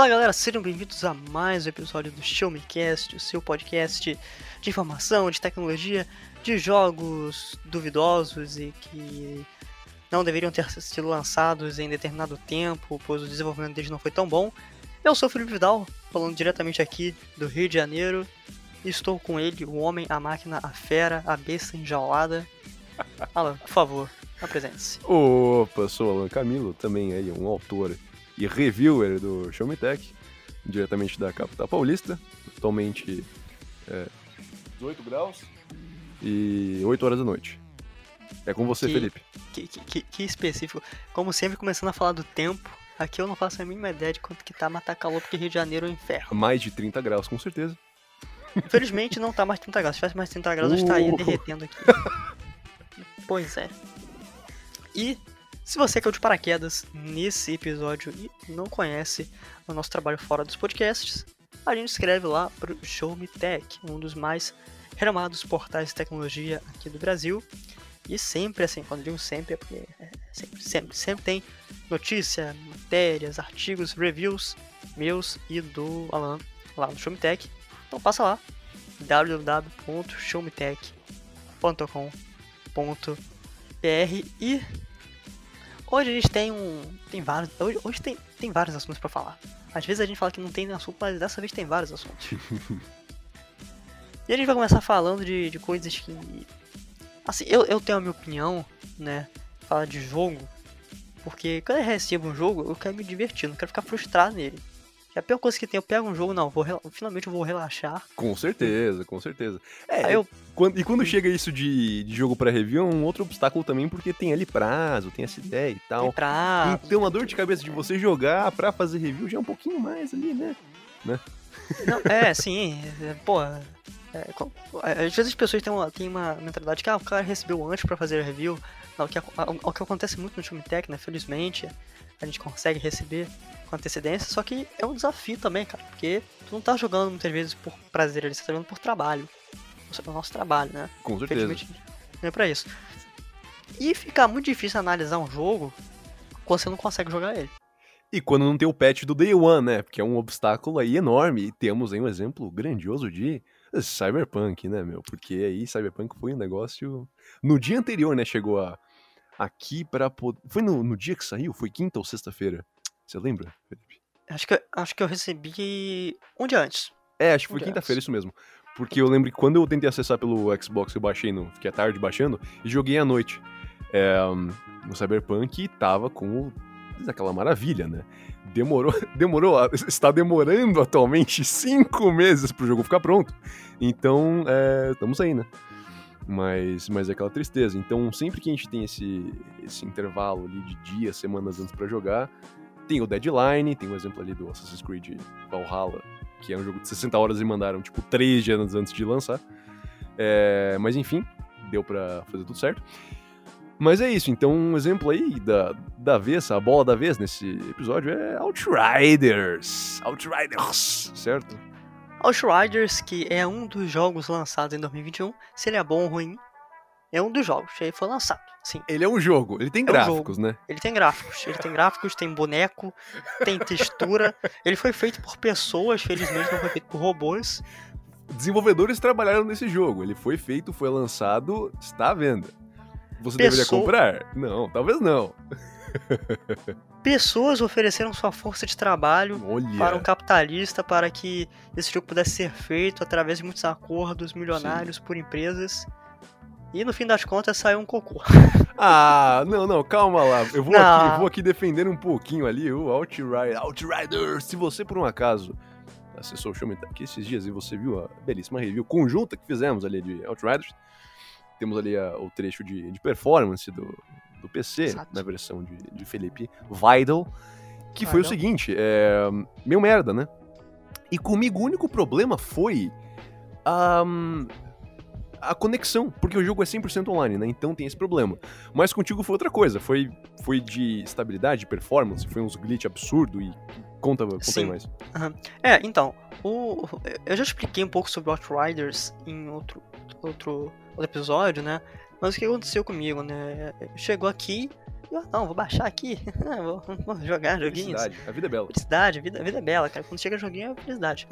Fala galera, sejam bem-vindos a mais um episódio do Show Me Cast, o seu podcast de informação, de tecnologia, de jogos duvidosos e que não deveriam ter sido lançados em determinado tempo, pois o desenvolvimento deles não foi tão bom. Eu sou o Felipe Vidal, falando diretamente aqui do Rio de Janeiro. Estou com ele, o homem, a máquina, a fera, a besta enjaulada. Alan, por favor, apresente-se. Opa, sou Alan Camilo, também aí um autor e reviewer do Show Me Tech, diretamente da capital paulista, atualmente é, 18 graus e 8 horas da noite. É com você, Que- Felipe. Que, que, que- específico. Como sempre, começando a falar do tempo, aqui eu não faço a mínima ideia de quanto que tá, mas tá calor porque Rio de Janeiro é um inferno. Mais de 30 graus, com certeza. Infelizmente não tá mais 30 graus. Se tivesse mais 30 graus, eu estaria Uh. derretendo aqui. pois é. E se você caiu de paraquedas nesse episódio e não conhece o nosso trabalho fora dos podcasts, a gente escreve lá pro Show Me Tech, um dos mais renomados portais de tecnologia aqui do Brasil. E sempre, assim, quando digo sempre, é porque é sempre, sempre, sempre tem notícia, matérias, artigos, reviews meus e do Alan lá no Show Me Tech. Então passa lá www.showmetech.com.br e hoje a gente tem um tem vários hoje, hoje tem, tem vários assuntos pra falar. Às vezes a gente fala que não tem assunto, mas dessa vez tem vários assuntos. e a gente vai começar falando de, de coisas que assim, eu, eu tenho a minha opinião, né, falar de jogo, porque quando eu recebo um jogo, eu quero me divertir, não quero ficar frustrado nele. E a pior coisa que tem, eu pego um jogo, não, vou rela- finalmente eu vou relaxar. Com certeza, com certeza. É, Aí eu quando- e quando chega isso de, de jogo pra review, é um outro obstáculo também, porque tem ali prazo, tem essa ideia e tal. entrar. Então a dor de cabeça de você jogar pra fazer review já é um pouquinho mais ali, né? Não, é, sim, é, pô. é, é, às vezes as pessoas têm uma, têm uma mentalidade que ah, o cara recebeu antes pra fazer a review. Não, o, que, a- o que acontece muito no Time Tech, né? Felizmente, a gente consegue receber com antecedência, só que é um desafio também, cara, porque tu não tá jogando muitas vezes por prazer, ali, você tá jogando por trabalho. É o nosso trabalho, né? Com certeza. Não é pra isso. E fica muito difícil analisar um jogo quando você não consegue jogar ele. E quando não tem o patch do Day One, né? Porque é um obstáculo aí enorme. E temos aí um exemplo grandioso de Cyberpunk, né, meu? Porque aí Cyberpunk foi um negócio. No dia anterior, né? Chegou a... aqui pra poder. Foi no, no dia que saiu? Foi quinta ou sexta-feira? Você lembra, Felipe? Acho que, acho que eu recebi um dia antes. É, acho que foi Olha quinta-feira, isso mesmo. Porque eu lembro que quando eu tentei acessar pelo Xbox, eu baixei no. Fiquei à tarde baixando e joguei à noite. É, no Cyberpunk e tava com aquela maravilha, né? Demorou, demorou, está demorando atualmente cinco meses pro jogo ficar pronto. Então, é, estamos aí, né? Mas, mas é aquela tristeza. Então, sempre que a gente tem esse, esse intervalo ali de dias, semanas antes pra jogar, tem o deadline, tem o exemplo ali do Assassin's Creed Valhalla, que é um jogo de 60 horas e mandaram, tipo, 3 dias antes de lançar. É, mas enfim, deu pra fazer tudo certo. Mas é isso, então um exemplo aí da, da vez, a bola da vez nesse episódio é Outriders. Outriders, certo? Outriders, que é um dos jogos lançados em 2021, se ele é bom ou ruim, é um dos jogos, ele foi lançado. Sim, Ele é um jogo, ele tem um gráficos, né? ele tem gráficos, ele tem gráficos, tem boneco, tem textura. ele foi feito por pessoas, felizmente não foi feito por robôs. Desenvolvedores trabalharam nesse jogo, ele foi feito, foi lançado, está à venda. Você Pessoa- deveria comprar? Não, talvez não. Pessoas ofereceram sua força de trabalho Olha. para um capitalista para que esse jogo pudesse ser feito através de muitos acordos milionários por empresas. E no fim das contas saiu um cocô. Ah, não, não, calma lá. Eu vou, Não. aqui, vou aqui defender um pouquinho ali o Outrider. Outrider, se você por um acaso acessou o Show aqui esses dias e você viu a belíssima review conjunta que fizemos ali de Outriders, temos ali a- o trecho de, de performance do, do PC, Exato. na versão de, de Felipe Vidal, que foi o Vidal. seguinte, é, meio merda, né? E comigo o único problema foi ahm, a conexão, porque o jogo é 100% online, né? Então tem esse problema. Mas contigo foi outra coisa, foi, foi de estabilidade, de performance, foi uns glitch absurdo e conta, conta aí Sim. mais. É, então, o, eu já expliquei um pouco sobre Outriders em outro, outro, outro episódio, né? Mas o que aconteceu comigo, né? Chegou aqui, Eu, não, vou baixar aqui. vou, vou jogar joguinhos. Felicidade. A vida é bela. Felicidade, a vida, a vida é bela, cara. Quando chega joguinho é felicidade.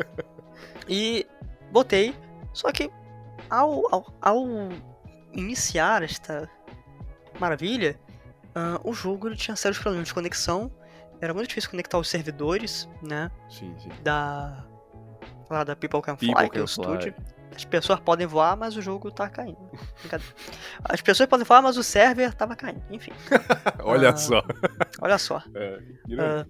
e botei, só que ao, ao, ao iniciar esta maravilha, uh, o jogo ele tinha sérios problemas de conexão. Era muito difícil conectar os servidores, né? Sim, sim. Da. Lá da People Can Fly, People que é o estúdio. As pessoas podem voar, mas o jogo tá caindo. As pessoas podem voar, mas o server tava caindo. Enfim, Olha Ah. só. olha só. É, Ah,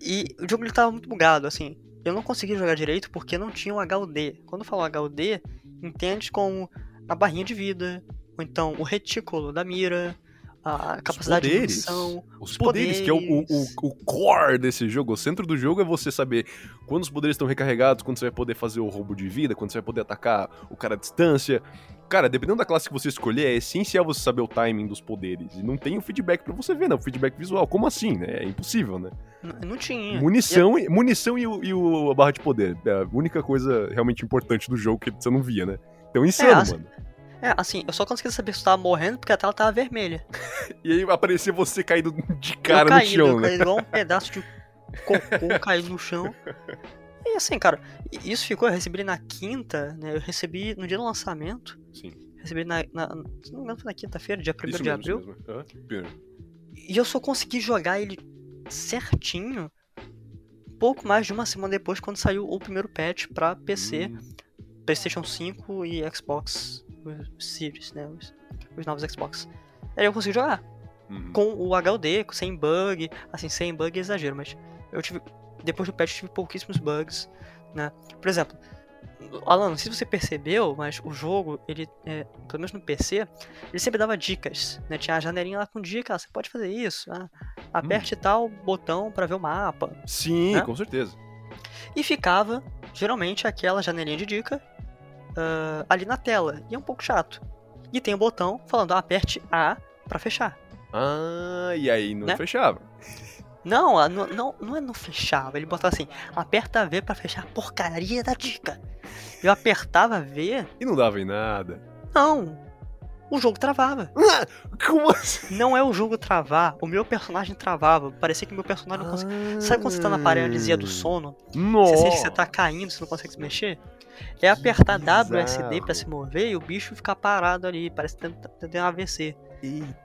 e o jogo ele tava muito bugado, assim. Eu não conseguia jogar direito porque não tinha um HUD. Quando eu falo HUD, entende como a barrinha de vida, ou então o retículo da mira, a capacidade de poderes. munição. Os Os poderes, que é o, o, poderes. o, o core desse jogo. O centro do jogo é você saber quando os poderes estão recarregados, quando você vai poder fazer o roubo de vida, quando você vai poder atacar o cara à distância. Cara, dependendo da classe que você escolher, é essencial você saber o timing dos poderes. E não tem o feedback pra você ver, né? O feedback visual. Como assim, né? É impossível, né? N- Não tinha. Munição, e, munição e, o, e o- a barra de poder. É a única coisa realmente importante do jogo que você não via, né? Então insano, assim, mano. É, assim, eu só conseguia saber se eu tava morrendo porque a tela tava vermelha. E aí aparecia você caído de eu cara caí, no chão, eu né? caí igual um pedaço de cocô caído no chão. E assim, cara, isso ficou, eu recebi na quinta, né? Eu recebi no dia do lançamento. Sim. Recebi na. na se não me engano, foi na quinta-feira, dia 1 Isso de abril. mesmo. E eu só consegui jogar ele certinho pouco mais de uma semana depois, quando saiu o primeiro patch pra PC, Hum, PlayStation 5 e Xbox Series, né? Os, os novos Xbox. Aí eu consegui jogar. uhum. Com o HUD, sem bug. Assim, sem bug é exagero, mas eu tive. Depois do patch eu tive pouquíssimos bugs, né? Por exemplo, Alan, não sei se você percebeu, mas o jogo, ele, é, pelo menos no PC, ele sempre dava dicas, né? Tinha a janelinha lá com dica, ah, você pode fazer isso, ah, aperte tal botão pra ver o mapa. Sim, né? com certeza. E ficava, geralmente, aquela janelinha de dica ah, ali na tela. E é um pouco chato. E tem o botão falando, ah, aperte A pra fechar. Ah, e aí não Né? fechava. Não, não, não, não é não fechava. Ele botava assim, aperta V pra fechar a porcaria da dica. Eu apertava V, E não dava em nada. não. O jogo travava. Como assim? Não é o jogo travar, o meu personagem travava. Parecia que meu personagem não conseguia. Sabe quando você tá na paralisia do sono? Nossa. Você sente que você tá caindo, você não consegue se mexer? É apertar WSD pra se mover e o bicho ficar parado ali. Parece que tem, tem um AVC. Eita,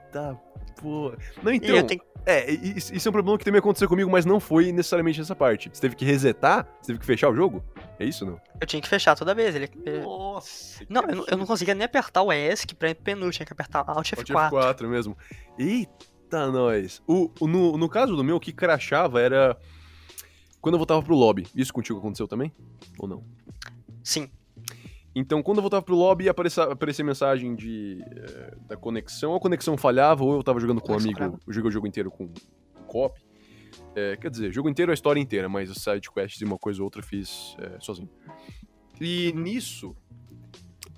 pô. Não, então. tenho É, isso é um problema que também aconteceu comigo, mas não foi necessariamente essa parte. Você teve que resetar? Você teve que fechar o jogo? É isso, não? Eu tinha que fechar toda vez. Ele, Nossa. não, eu, não- eu não conseguia nem apertar o ES, que pra ir pro menu, tinha que apertar Alt Alt F4. F4 mesmo. Eita, nós. O, o- no, no caso do meu, o que crachava era quando eu voltava pro lobby. Isso contigo aconteceu também? Ou não? Sim. Então, quando eu voltava pro lobby, aparecia, aparecia mensagem de, eh, da conexão. Ou a conexão falhava, ou eu tava jogando com um amigo. Eu joguei o jogo inteiro com co-op. Eh, quer dizer, jogo inteiro é a história inteira, mas os side quests e uma coisa ou outra eu fiz eh, sozinho. E nisso,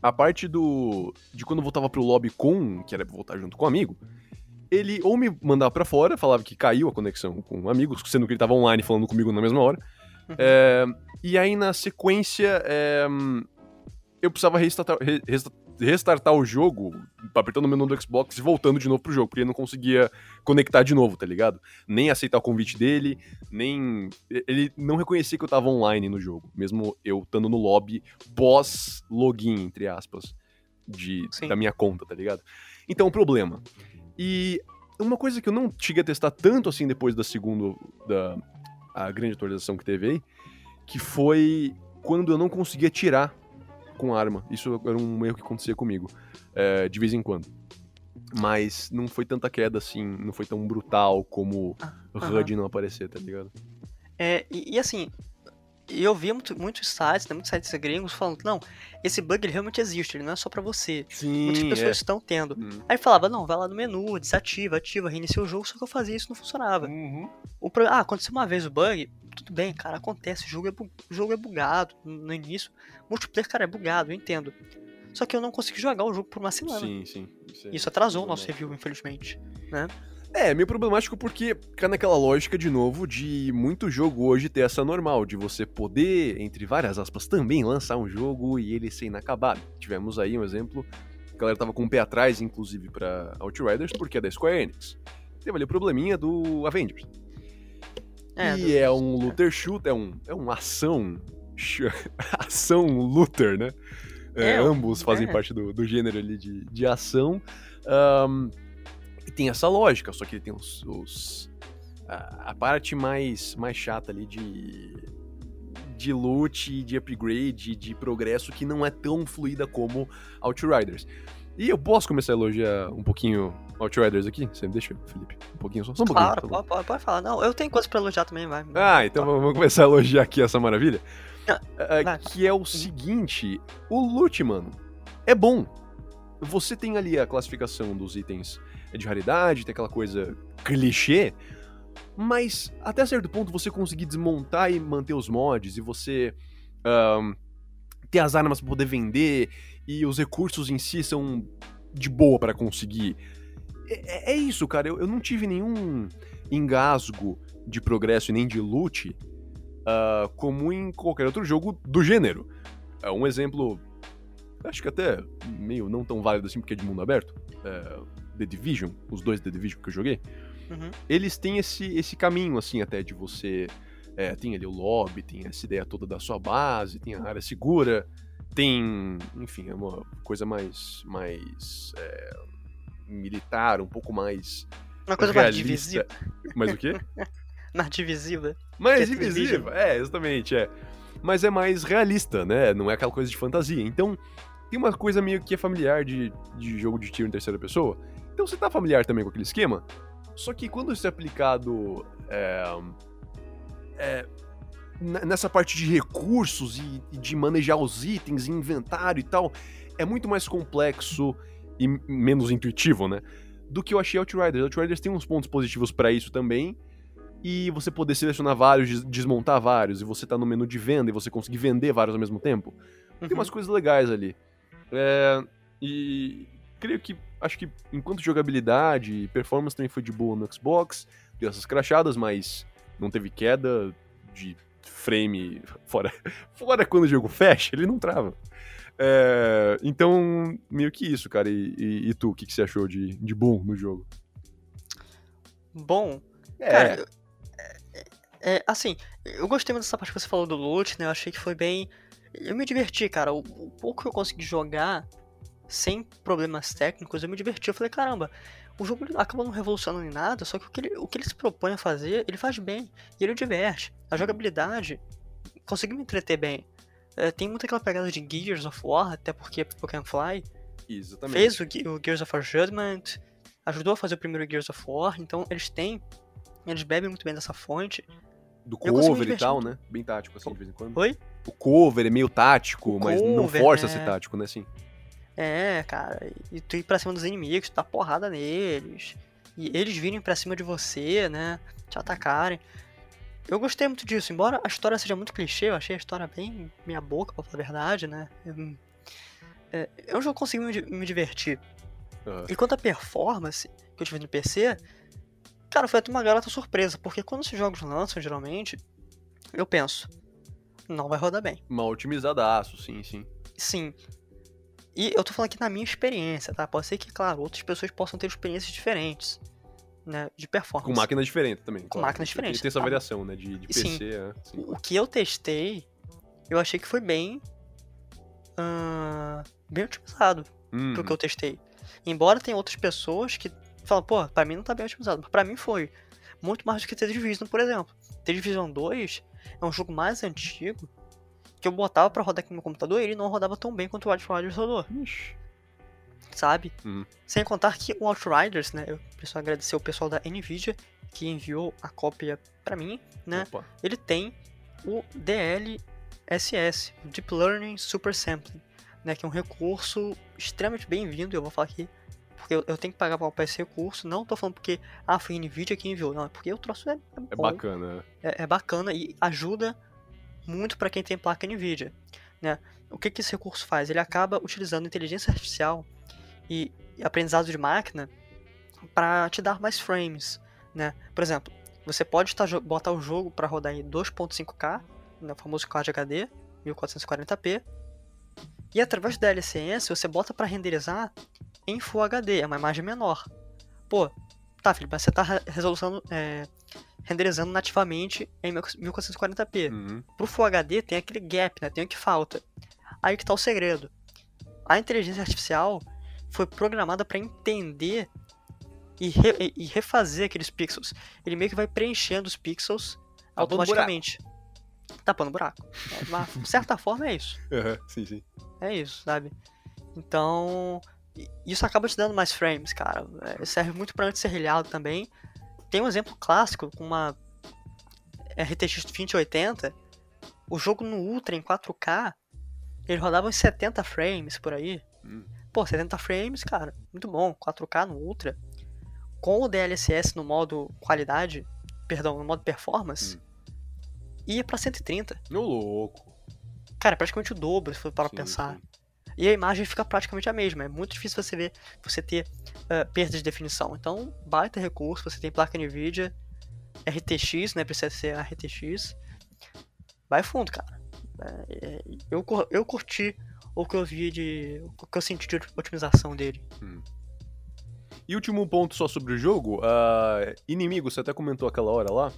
a parte do. de quando eu voltava pro lobby com. que era pra voltar junto com um amigo. Ele ou me mandava pra fora, falava que caiu a conexão com um amigo, sendo que ele tava online falando comigo na mesma hora. Uhum. É, e aí, na sequência, é, eu precisava restartar, re- resta- restartar o jogo, apertando o menu do Xbox e voltando de novo pro jogo, porque ele não conseguia conectar de novo, tá ligado? Nem aceitar o convite dele, nem. Ele não reconhecia que eu tava online no jogo, mesmo eu estando no lobby pós-login, entre aspas, de, Sim. da minha conta, tá ligado? Então, problema. E uma coisa que eu não cheguei a testar tanto assim depois da segunda. da a grande atualização que teve aí, que foi quando eu não conseguia tirar com arma. Isso era um erro que acontecia comigo, é, de vez em quando. Mas não foi tanta queda assim, não foi tão brutal como aham. HUD não aparecer, tá ligado? É, e, e assim, eu via muito, muitos sites, né, muitos sites gringos falando, não, esse bug ele realmente existe, ele não é só pra você. Sim, Muitas é. pessoas estão tendo. Hum. Aí falava, não, vai lá no menu, desativa, ativa, reinicia o jogo, só que eu fazia isso e não funcionava. Uhum. O. Ah, aconteceu uma vez o bug, tudo bem, cara, acontece, o jogo é, bu- o jogo é bugado no início. Multiplayer, cara, é bugado, eu entendo. Só que eu não consegui jogar o jogo por uma semana. Sim, sim. é- Isso atrasou o nosso review, infelizmente. É, meio problemático porque cai naquela lógica de novo de muito jogo hoje ter essa normal, de você poder, entre várias aspas, também lançar um jogo e ele ser inacabado. Tivemos aí um exemplo A galera tava com um pé atrás, inclusive, pra Outriders, porque é da Square Enix. Teve ali o probleminha do Avengers. É, e é um looter shooter, é um, é um ação. ação looter, né? É, É, ambos fazem é. parte do, do gênero ali de, de ação. Ahn, e tem essa lógica, só que ele tem os. os- a, a parte mais, mais chata ali de. De loot, de upgrade, de progresso que não é tão fluida como Outriders. E eu posso começar a elogiar um pouquinho Outriders aqui? Você me deixa, Felipe? Um pouquinho só? Só um pouquinho. Claro, favor. pode, pode, pode falar. Não, eu tenho coisa pra elogiar também, vai. Ah, então vamos começar a elogiar aqui essa maravilha. Ah, Ah, vai. que é o seguinte: o loot, mano, é bom. Você tem ali a classificação dos itens de raridade, tem aquela coisa clichê, mas até certo ponto você conseguir desmontar e manter os mods e você ahn, ter as armas pra poder vender e os recursos em si são de boa pra conseguir. É, é- é isso, cara. Eu, eu não tive nenhum engasgo de progresso e nem de loot ah, como em qualquer outro jogo do gênero. É um exemplo, acho que até meio não tão válido assim porque é de mundo aberto. é, The Division, os dois The Division que eu joguei Uhum. eles têm esse, esse caminho, assim, até de você. é, tem ali o lobby, tem essa ideia toda da sua base, tem a área segura, tem. Enfim, é uma coisa mais. mais. é, militar, um pouco mais. Uma coisa mais realista. divisiva. Mas o quê? Mais divisiva. Mais Que é exatamente, é. Mas é mais realista, né? Não é aquela coisa de fantasia. Então, tem uma coisa meio que é familiar de, de jogo de tiro em terceira pessoa. Então você tá familiar também com aquele esquema. Só que quando isso é aplicado é, é, nessa parte de recursos e, e de manejar os itens, inventário e tal, é muito mais complexo e menos intuitivo, né? Do que eu achei Outriders. Outriders tem uns pontos positivos pra isso também. E você poder selecionar vários, des- desmontar vários, e você tá no menu de venda e você conseguir vender vários ao mesmo tempo. Tem umas coisas legais ali. É, e creio que, acho que enquanto jogabilidade e performance também foi de boa no Xbox, deu essas crachadas, mas não teve queda de frame fora, fora quando o jogo fecha, ele não trava. É, então, meio que isso, cara. E, e- e tu, o que, que você achou de, de bom no jogo? Bom, É, cara, eu- é, é, assim, eu gostei muito dessa parte que você falou do loot, né? Eu achei que foi bem. Eu me diverti, cara. O, o pouco que eu consegui jogar sem problemas técnicos, eu me diverti. Eu falei, caramba, o jogo acaba não revolucionando em nada, só que o que, ele, o que ele se propõe a fazer, ele faz bem. E ele diverte. A jogabilidade conseguiu me entreter bem. É, tem muito aquela pegada de Gears of War, até porque Pokémon Fly exatamente. fez o, o Gears of War Judgment, ajudou a fazer o primeiro Gears of War, então eles têm, eles bebem muito bem dessa fonte. Do eu cover e tal, né? Bem tático, assim, de vez em quando. Oi? O cover é meio tático, O mas não cover, força a né? ser tático, né? Assim. É, cara, e tu ir pra cima dos inimigos, tu dá porrada neles, e eles virem pra cima de você, né, te atacarem. Eu gostei muito disso, embora a história seja muito clichê, eu achei a história bem meia boca, pra falar a verdade, né. Eu- É, jogo que consegui me, me divertir. Aham. E quanto à performance que eu tive no PC, cara, foi até uma garota surpresa, porque quando esses jogos lançam, geralmente, eu penso, não vai rodar bem. Mal otimizadaço, sim, sim. Sim. E eu tô falando aqui na minha experiência, tá? Pode ser que, claro, outras pessoas possam ter experiências diferentes, né? De performance. Com máquinas diferentes também. Com máquinas Tem- diferentes, Tem essa tá. variação, né? De, de Sim. PC, é. Sim. O que eu testei, eu achei que foi bem. ah, bem otimizado pro Uhum. que eu testei. Embora tenha outras pessoas que falam, pô, pra mim não tá bem otimizado, mas pra mim foi. Muito mais do que The Division, por exemplo. The Division 2 é um jogo mais antigo que eu botava pra rodar aqui no meu computador e ele não rodava tão bem quanto o Outriders rodou, Ixi. sabe? Uhum. Sem contar que o Outriders, né, eu preciso agradecer o pessoal da Nvidia que enviou a cópia pra mim, né? Opa. Ele tem o DLSS, o Deep Learning Super Sampling, né, que é um recurso extremamente bem-vindo, eu vou falar aqui, porque eu, eu tenho que pagar para esse recurso, não tô falando porque, ah, foi a Nvidia que enviou, não, é porque o troço é, é É bom, bacana. é, é bacana e ajuda muito para quem tem placa Nvidia, né? O que, que esse recurso faz? Ele acaba utilizando inteligência artificial e, aprendizado de máquina para te dar mais frames, né? Por exemplo, você pode tá, botar o jogo para rodar em 2.5K, né, o famoso Quad HD, 1440p, E através da DLSS você bota pra renderizar em Full HD, é uma imagem menor. Pô, tá, Felipe, mas você tá re- resolução, é, renderizando nativamente em 1440p. Uhum. Pro Full HD tem aquele gap, né? Tem o que falta. Aí que tá o segredo. A inteligência artificial foi programada para entender e, re- e- refazer aqueles pixels. Ele meio que vai preenchendo os pixels Tapando automaticamente. Tapando buraco. É, de uma certa forma é isso. Uhum, Sim, sim. É isso, sabe? Então, isso acaba te dando mais frames, cara. É, serve muito pra anti-serrilhado também. Tem um exemplo clássico com uma RTX 2080. O jogo no Ultra em 4K, ele rodava uns 70 frames por aí. Hum. Pô, 70 frames, cara, muito bom. 4K no Ultra. Com o DLSS no modo qualidade, perdão, no modo performance, ia pra 130. Ô, louco. Cara, praticamente o dobro, se for para Sim, pensar. sim. E a imagem fica praticamente a mesma. É muito difícil você ver, você ter ah, perda de definição. Então, baita recurso, você tem placa NVIDIA, RTX, né? Precisa ser RTX. Vai fundo, cara. É, é, eu, eu curti o que eu vi de. o que eu senti de otimização dele. E último ponto só sobre o jogo, ah, inimigo, você até comentou aquela hora lá.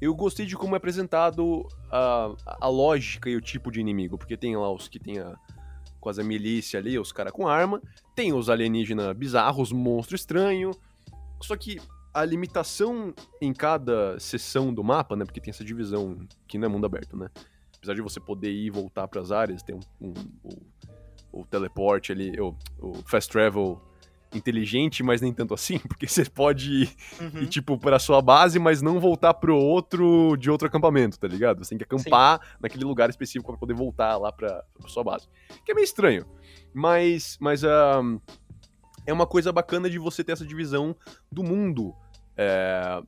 Eu gostei de como é apresentado a, a lógica e o tipo de inimigo, porque tem lá os que tem a, a milícia ali, os caras com arma, tem os alienígenas bizarros, monstro estranho, só que a limitação em cada seção do mapa, né, porque tem essa divisão que não é mundo aberto, né, apesar de você poder ir e voltar para as áreas, tem um, um- o, o teleporte ali, o, o fast travel inteligente, mas nem tanto assim, porque você pode ir, Uhum. ir, tipo, pra sua base, mas não voltar pro outro de outro acampamento, tá ligado? Você tem que acampar naquele lugar específico pra poder voltar lá pra, pra sua base. Que é meio estranho. Mas, mas ahn, é uma coisa bacana de você ter essa divisão do mundo é,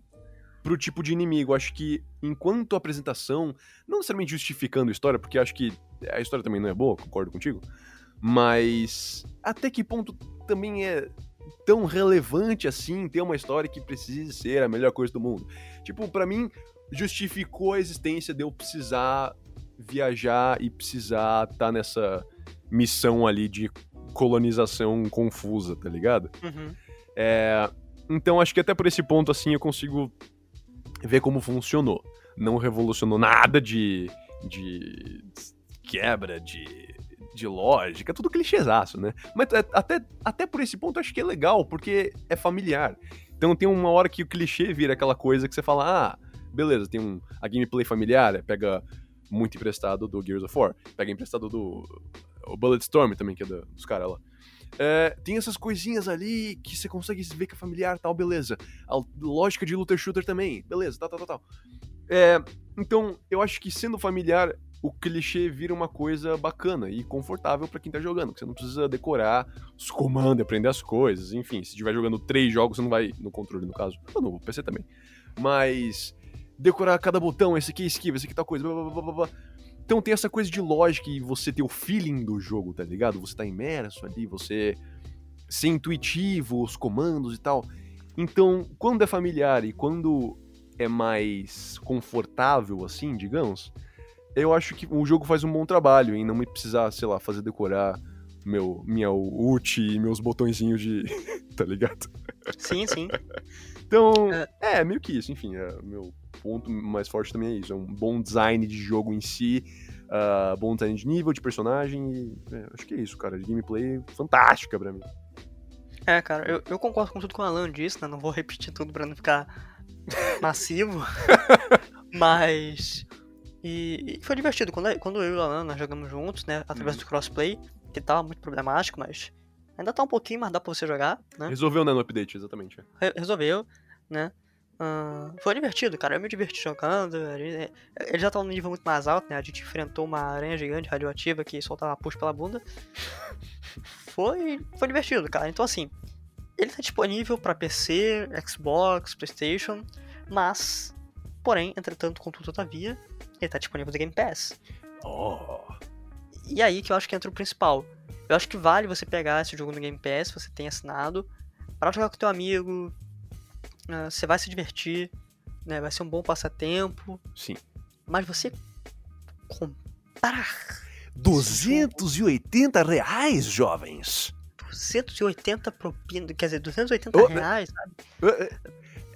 pro tipo de inimigo. Acho que enquanto a apresentação, não necessariamente justificando a história, porque acho que a história também não é boa, concordo contigo. Mas até que ponto também é tão relevante assim ter uma história que precise ser a melhor coisa do mundo? Tipo, pra mim, justificou a existência de eu precisar viajar e precisar estar nessa missão ali de colonização confusa, tá ligado? Uhum. É, então acho que até por esse ponto assim eu consigo ver como funcionou. Não revolucionou nada de, de quebra, de, de lógica, tudo clichêzaço, né? Mas é- até, até por esse ponto eu acho que é legal, porque é familiar. Então tem uma hora que o clichê vira aquela coisa que você fala, ah, beleza, tem um, a gameplay familiar, é, pega muito emprestado do Gears of War, pega emprestado do o Bulletstorm também, que é da- dos caras lá. É, tem essas coisinhas ali que você consegue ver que é familiar tal, beleza. A lógica de looter shooter também, beleza, tal, tal, tal, tal. É, então, eu acho que sendo familiar, o clichê vira uma coisa bacana e confortável pra quem tá jogando, que você não precisa decorar os comandos, aprender as coisas, enfim, se estiver jogando três jogos, você não vai, no controle no caso, ou no PC também, mas decorar cada botão, esse aqui é esquiva, esse aqui tal coisa, blá, blá, blá, blá, blá. Então tem essa coisa de lógica e você ter o feeling do jogo, tá ligado? Você tá imerso ali, você ser intuitivo, os comandos e tal. Então, quando é familiar e quando é mais confortável, assim, digamos, eu acho que o jogo faz um bom trabalho em não me precisar, sei lá, fazer decorar meu, minha ult e meus botõezinhos de. tá ligado? Sim, sim. Então, É. é, meio que isso, enfim, é, meu ponto mais forte também é isso. É um bom design de jogo em si, ah, bom design de nível, de personagem, e, é, acho que é isso, cara. De gameplay fantástica pra mim. É, cara, eu, eu concordo com tudo que o Alan disse, né? Não vou repetir tudo pra não ficar massivo. Mas. E, e foi divertido. Quando, quando eu e o Alan nós jogamos juntos, né? Através Uhum. do crossplay, que tava muito problemático, mas. Ainda tá um pouquinho, mas dá pra você jogar, né? Resolveu, né, no update, exatamente. é. Re- resolveu, né? Ah, foi divertido, cara. Eu me diverti jogando. gente- Ele já tá num nível muito mais alto, né? A gente enfrentou uma aranha gigante radioativa que soltava push pela bunda. Foi, foi divertido, cara. Então, assim, ele tá disponível pra PC, Xbox, PlayStation, mas, porém, entretanto, contudo, todavia, ele tá disponível no Game Pass. Oh. E aí que eu acho que entra o principal. Eu acho que vale você pegar esse jogo no Game Pass, se você tem assinado, para jogar com teu amigo. ah, você vai se divertir, né? Vai ser um bom passatempo. Sim. Mas você comprar. 280 reais, jovens. 280 propina, quer dizer, 280 Oh, reais, sabe?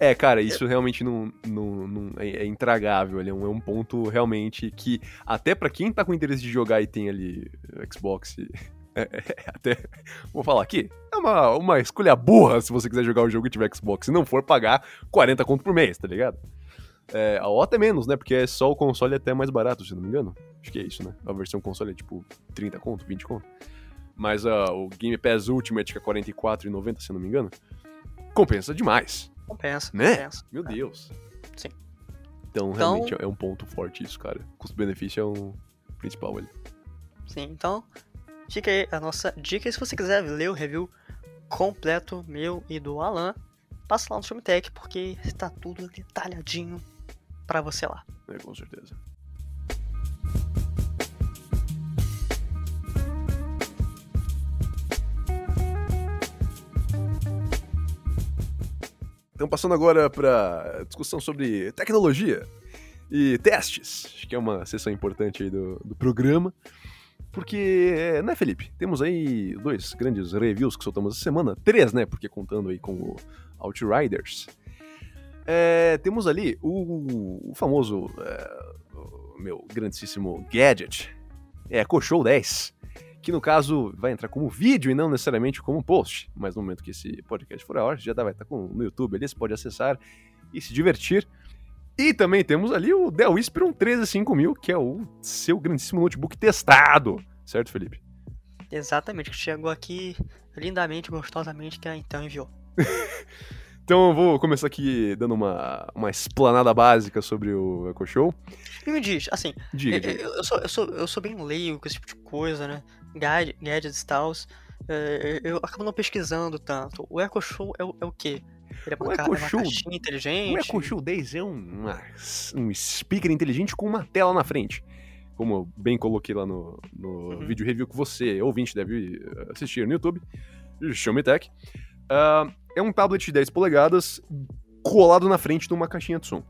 É, cara, isso realmente não, não, não- é, é intragável. Ele é um, é um ponto realmente que, até pra quem tá com interesse de jogar e tem ali Xbox, e- é, é, até vou falar aqui, é uma, uma escolha burra se você quiser jogar o jogo e tiver Xbox, se não for pagar 40 conto por mês, tá ligado? É, a OTA é menos, né? Porque é só o console até mais barato, se não me engano. Acho que é isso, né? A versão console é tipo 30 conto, 20 conto. Mas ah, o Game Pass Ultimate, que é 44,90, se não me engano, compensa demais. Compensa, Né? compensa. Meu Deus. Sim. Então, Então- realmente, é um ponto forte isso, cara. Custo-benefício é um principal ali. Sim, então fica aí a nossa dica. E se você quiser ler o review completo meu e do Alan, passa lá no Filmtech, porque está tudo detalhadinho pra você lá. É, com certeza. Então, passando agora para discussão sobre tecnologia e testes. Acho que é uma sessão importante aí do, do programa. Porque, né, Felipe? Temos aí dois grandes reviews que soltamos essa semana. Três, né? Porque contando aí com o Outriders. É, temos ali o, o famoso, é, o meu grandíssimo gadget, é Echo Show 10, que no caso vai entrar como vídeo e não necessariamente como post, mas no momento que esse podcast for a hora, já vai estar com, no YouTube ali, você pode acessar e se divertir. E também temos ali o Dell Inspiron 13500, que é o seu grandíssimo notebook testado, certo, Felipe? Exatamente, que chegou aqui lindamente, gostosamente, que a então enviou. Então eu vou começar aqui dando uma, uma explanada básica sobre o Echo Show. E me diz, assim, Diga, eu, diga. eu- sou, eu, sou, eu sou bem leigo com esse tipo de coisa, né? Gad- Gadgets e tal. eu acabo não pesquisando tanto. O Echo Show é, o- é o quê? Ele é uma, O ca- Echo é uma Show- inteligente? O Echo Show 10 é um, um speaker inteligente com uma tela na frente. Como eu bem coloquei lá no, no Uhum. vídeo review que você, ouvinte, deve eh, assistir no YouTube. Show Me Tech. Ah, é um tablet de 10 polegadas colado na frente de uma caixinha de som.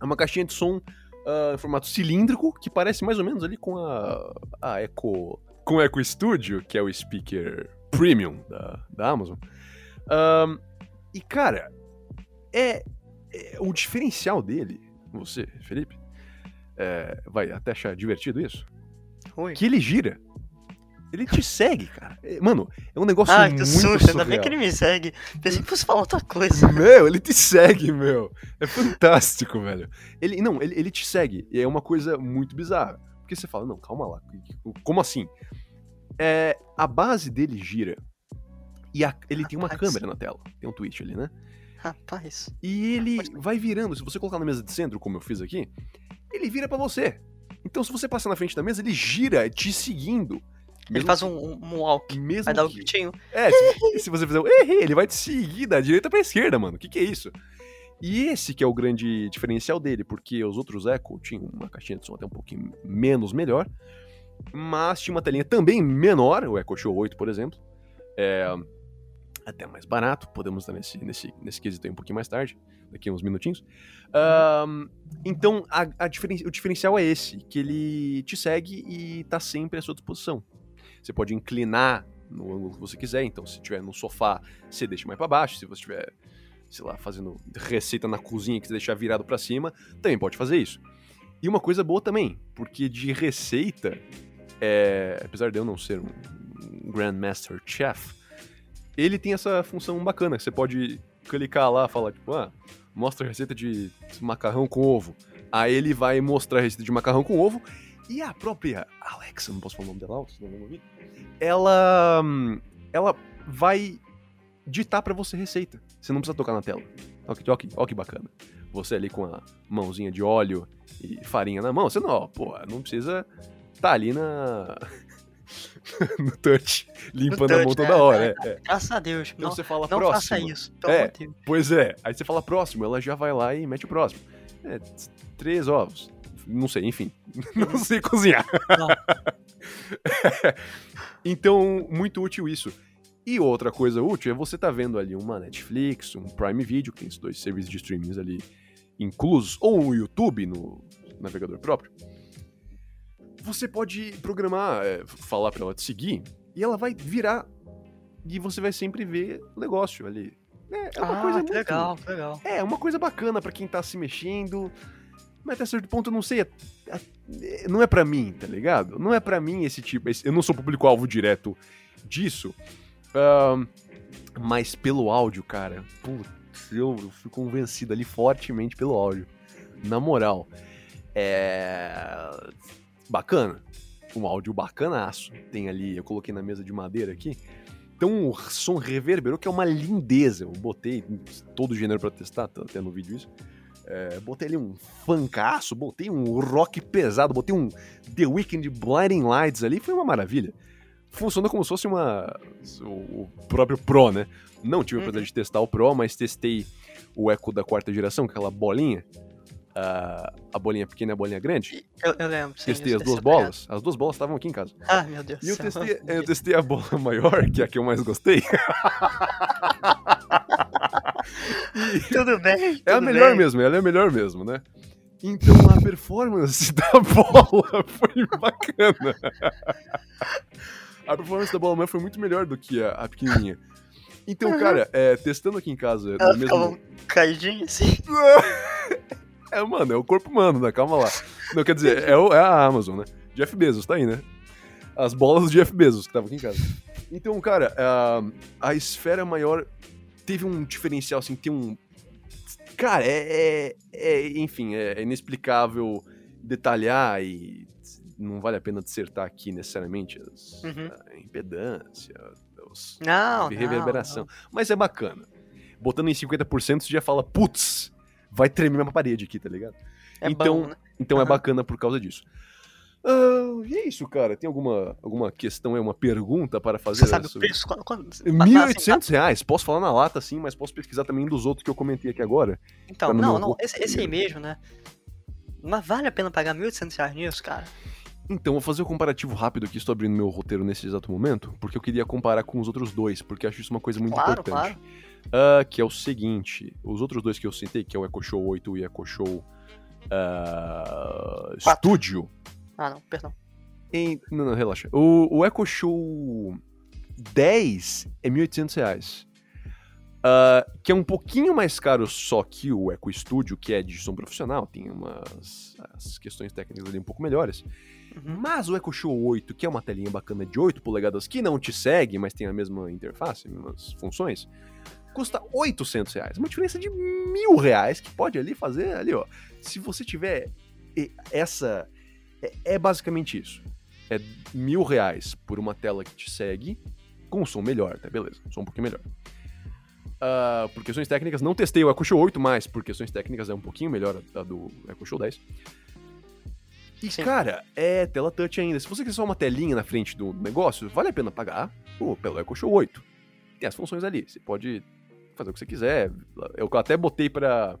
É uma caixinha de som ah, em formato cilíndrico que parece mais ou menos ali com a, a Echo. Com o Echo Studio, que é o speaker premium da, da Amazon. Ah, e cara, é, é- o diferencial dele, você, Felipe, é, vai até achar divertido isso, Oi. que ele gira. Ele te segue, cara. É, Mano, é um negócio Ai, muito que susto, surreal. ainda bem que ele me segue. Pensei que fosse falar outra coisa. Meu, ele te segue, meu. É fantástico, velho. Ele, não, ele, ele te segue. E é uma coisa muito bizarra. Porque você fala, não, calma lá. Como assim? É, a base dele gira. E a- ele tem uma Rapaz. câmera na tela. Tem um Twitch ali, né? Rapaz. E ele ser. vai virando. Se você colocar na mesa de centro, como eu fiz aqui, ele vira pra você. Então, se você passar na frente da mesa, ele gira te seguindo. Ele Mesmo faz que- um, um walk. mesmo Vai dar que- gritinho. é, se, se você fizer um errei, ele vai te seguir da direita pra esquerda, mano. O que, que é isso? E esse que é o grande diferencial dele, porque os outros Echo tinham uma caixinha de som até um pouquinho menos melhor, mas tinha uma telinha também menor, o Echo Show 8, por exemplo. É, até mais barato, podemos estar nesse, nesse, nesse quesito aí um pouquinho mais tarde, daqui a uns minutinhos. Ahn, então, a, a diferen- o diferencial é esse, que ele te segue e tá sempre à sua disposição. Você pode inclinar no ângulo que você quiser, então se estiver no sofá, você deixa mais para baixo, se você estiver, sei lá, fazendo receita na cozinha que você deixar virado para cima, também pode fazer isso. E uma coisa boa também, porque de receita, é, apesar de eu não ser um Grandmaster Chef, ele tem essa função bacana, você pode clicar lá, falar tipo, ah, mostra a receita de macarrão com ovo. Aí ele vai mostrar a receita de macarrão com ovo e a própria Alexa, não posso falar o nome dela senão não ouvir, ela, hum, ela vai ditar pra você receita. Você não precisa tocar na tela. Ó que, ó que, ó que bacana. Você ali com a mãozinha de óleo e farinha na mão, você não, ó, pô, não precisa tá ali na... no touch, limpando a mão touch, toda né? hora. É, é. Graças a Deus. Então não você fala não próximo. faça isso. Pelo É. Deus. Pois é, aí você fala próximo, ela já vai lá e mete o próximo. É, três ovos. Não sei, enfim. Não sei cozinhar. Não. então, muito útil isso. E outra coisa útil é você tá vendo ali uma Netflix, um Prime Video, que tem esses dois serviços de streamings ali inclusos, ou o YouTube no navegador próprio. você pode programar, é, falar pra ela te seguir, e ela vai virar. E você vai sempre ver o negócio ali. É, é uma ah, coisa muito. legal, legal. É, uma coisa bacana pra quem tá se mexendo. Mas até certo ponto, eu não sei. Não é pra mim, tá ligado? Não é pra mim esse tipo. esse- eu não sou público-alvo direto disso. Ahn, mas pelo áudio, cara, putz, eu, eu fui convencido ali fortemente pelo áudio. Na moral. É. Bacana. Um áudio bacanaço. Tem ali, eu coloquei na mesa de madeira aqui. Então o som reverberou, que é uma lindeza. Eu botei todo o gênero pra testar, tá até no vídeo isso. É, botei ali um funkaço, botei um rock pesado, botei um The Weeknd Blinding Lights ali, foi uma maravilha. Funciona como se fosse uma. o, próprio Pro, né? Não tive a Uhum. prazer de testar o Pro, mas testei o Echo da quarta geração, aquela bolinha. ah, a bolinha pequena e a bolinha grande. Eu, eu lembro. sim, testei as duas bolas. As duas bolas estavam aqui em casa. Ah, meu Deus E eu testei, eu testei a bola maior, que é a que eu mais gostei. Tudo bem. É a melhor bem. mesmo, ela é a melhor mesmo, né? Então a performance da bola foi bacana. A performance da bola foi muito melhor do que a, a pequenininha. Então, cara, é, testando aqui em casa, Ela mesmo... caidinha assim. É, mano, é o corpo humano, né? Calma lá. Não, quer dizer, é, o- é a Amazon, né? Jeff Bezos, tá aí, né? As bolas do Jeff Bezos, que tava aqui em casa. Então, cara, a, a esfera maior teve um diferencial, assim, tem um... Cara, é... é- é- enfim, é inexplicável detalhar e não vale a pena dissertar aqui necessariamente as, Uhum. a impedância, os, Não, de não, reverberação. Mas é bacana. Botando em 50%, você já fala, putz, vai tremer uma parede aqui, tá ligado? É então, bom, né? então é Aham. bacana por causa disso. Ah, e é isso, cara. Tem alguma, alguma questão aí, uma pergunta para fazer? Você sabe o sobre- preço? Quando, quando, R$ assim, 1.800 reais. Posso falar na lata, sim, mas posso pesquisar também dos outros que eu comentei aqui agora. Então, tá não, não, esse, esse aí mesmo, né? Mas vale a pena pagar 1.800 reais nisso, cara? Então, vou fazer um comparativo rápido aqui. Estou abrindo meu roteiro nesse exato momento, porque eu queria comparar com os outros dois, porque acho isso uma coisa muito Claro, importante. claro. Ah, que é o seguinte: os outros dois que eu citei, que é o Echo Show 8 e Echo Show Quatro. Studio. Ah, não, perdão. Em, não, não, relaxa. O, o Echo Show 10 é 1.800 reais. Ah, que é um pouquinho mais caro só que o Echo Studio, que é de som profissional, tem umas as questões técnicas ali um pouco melhores. Uhum. Mas o Echo Show 8, que é uma telinha bacana de 8 polegadas, que não te segue, mas tem a mesma interface, as mesmas funções, custa 800 reais. Uma diferença de mil reais que pode ali fazer ali, ó. Se você tiver essa... É, é basicamente isso. É mil reais por uma tela que te segue, com um som melhor, tá? Beleza, som um pouquinho melhor. Ah, por questões técnicas, não testei o Echo Show 8, mas por questões técnicas é um pouquinho melhor a, a do Echo Show 10. E, Sim. cara, é tela touch ainda. Se você quiser só uma telinha na frente do negócio, vale a pena pagar pô, pelo Echo Show 8. Tem as funções ali. Você pode fazer o que você quiser. Eu até botei pra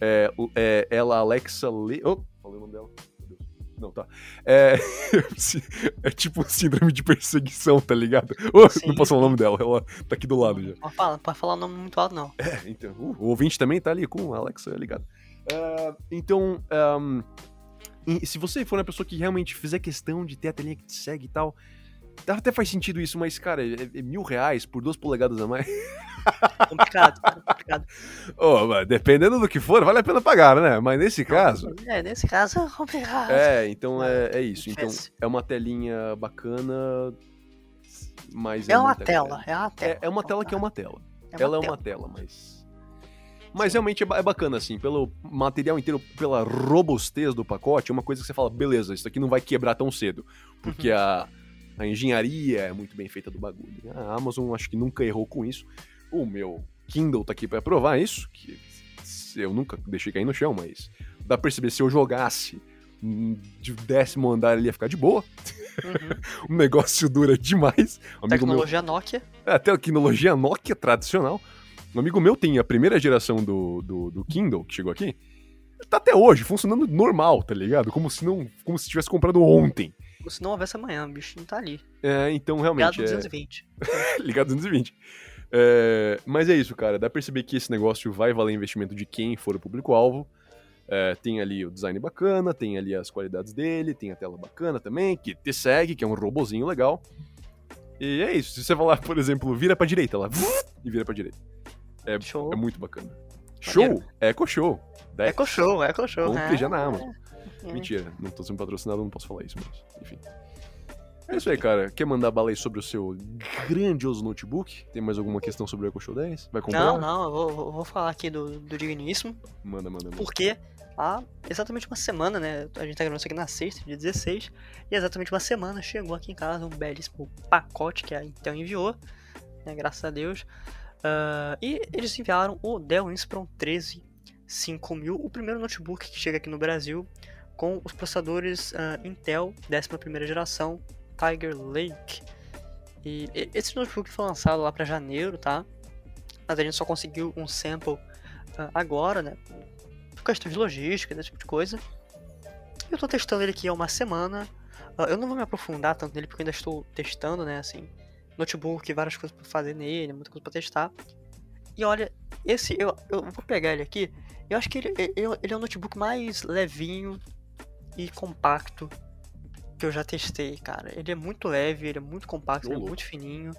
é, é, ela, Alexa, Le... Oh, falei o nome dela. Não, tá. É, é tipo síndrome de perseguição, tá ligado? Oh, não posso falar o nome dela, ela tá aqui do lado já. Não pode falar, pode falar o nome muito alto, não. É, então, uh, o ouvinte também tá ali com a Alexa ligado. Ah, então, ahm, e se você for uma pessoa que realmente fizer questão de ter a telinha que te segue e tal, até faz sentido isso, mas, cara, é, é mil reais por duas polegadas a mais. Complicado, cara, complicado. Oh, dependendo do que for, vale a pena pagar, né? Mas nesse caso. É, nesse caso é complicado. É, então é, é isso. Então é uma telinha bacana, mas. É uma muita tela, é uma tela. É, é uma tela que é uma tela. É Ela é tela. uma tela, mas. Mas realmente é é bacana, assim, pelo material inteiro, pela robustez do pacote, é uma coisa que você fala, beleza, isso aqui não vai quebrar tão cedo. Porque Uhum. a, a engenharia é muito bem feita do bagulho. A Amazon acho que nunca errou com isso. O meu Kindle tá aqui pra provar isso, que eu nunca deixei cair no chão, mas dá pra perceber se eu jogasse de décimo andar ele ia ficar de boa. Uhum. O negócio dura demais. Um amigo meu Tecnologia Nokia. é, a tecnologia Nokia tradicional. Um amigo meu tem a primeira geração do, do, do Kindle, que chegou aqui. Tá até hoje, funcionando normal, tá ligado? Como se não. Como se tivesse comprado ontem. Se não houvesse amanhã, o bicho não tá ali. É, então Ligado realmente. É, 220. ligado 220. É, mas é isso, cara. Dá pra perceber que esse negócio vai valer investimento de quem for o público-alvo. É, tem ali o design bacana, tem ali as qualidades dele, tem a tela bacana também, que te segue, que é um robozinho legal. E é isso. Se você falar, por exemplo, vira pra direita, ela e vira pra direita. É, é muito bacana. Show! Eco Show. Dez. Eco Show, Eco Show. Compre é. já na Amazon. É. Mentira, não tô sendo patrocinado, não posso falar isso, mas enfim. É isso aí, cara. Quer mandar bala aí sobre o seu grandioso notebook? Tem mais alguma questão sobre o Echo Show 10? Vai comprar? Não, não, eu vou, vou- falar aqui do, do Digníssimo, Manda, manda, manda. porque há exatamente uma semana, né? A gente tá gravando isso aqui na sexta, dia 16, e exatamente uma semana chegou aqui em casa um belíssimo pacote que a Intel enviou, né? Graças a Deus. Ah, e eles enviaram o Dell Inspiron 13 5000, o primeiro notebook que chega aqui no Brasil com os processadores ah, Intel 11ª geração Tiger Lake. E esse notebook foi lançado lá para janeiro, tá? Mas a gente só conseguiu um sample ah, agora, né? Por questão de logística, desse tipo de coisa. Eu tô testando ele aqui há uma semana. Ah, eu não vou me aprofundar tanto nele porque ainda estou testando, né? Assim, notebook, várias coisas pra fazer nele, muita coisa pra testar. E olha, esse eu, eu vou pegar ele aqui. Eu acho que ele, ele, ele é o notebook mais levinho e compacto que eu já testei, cara. Ele é muito leve, ele é muito compacto, ele é muito fininho.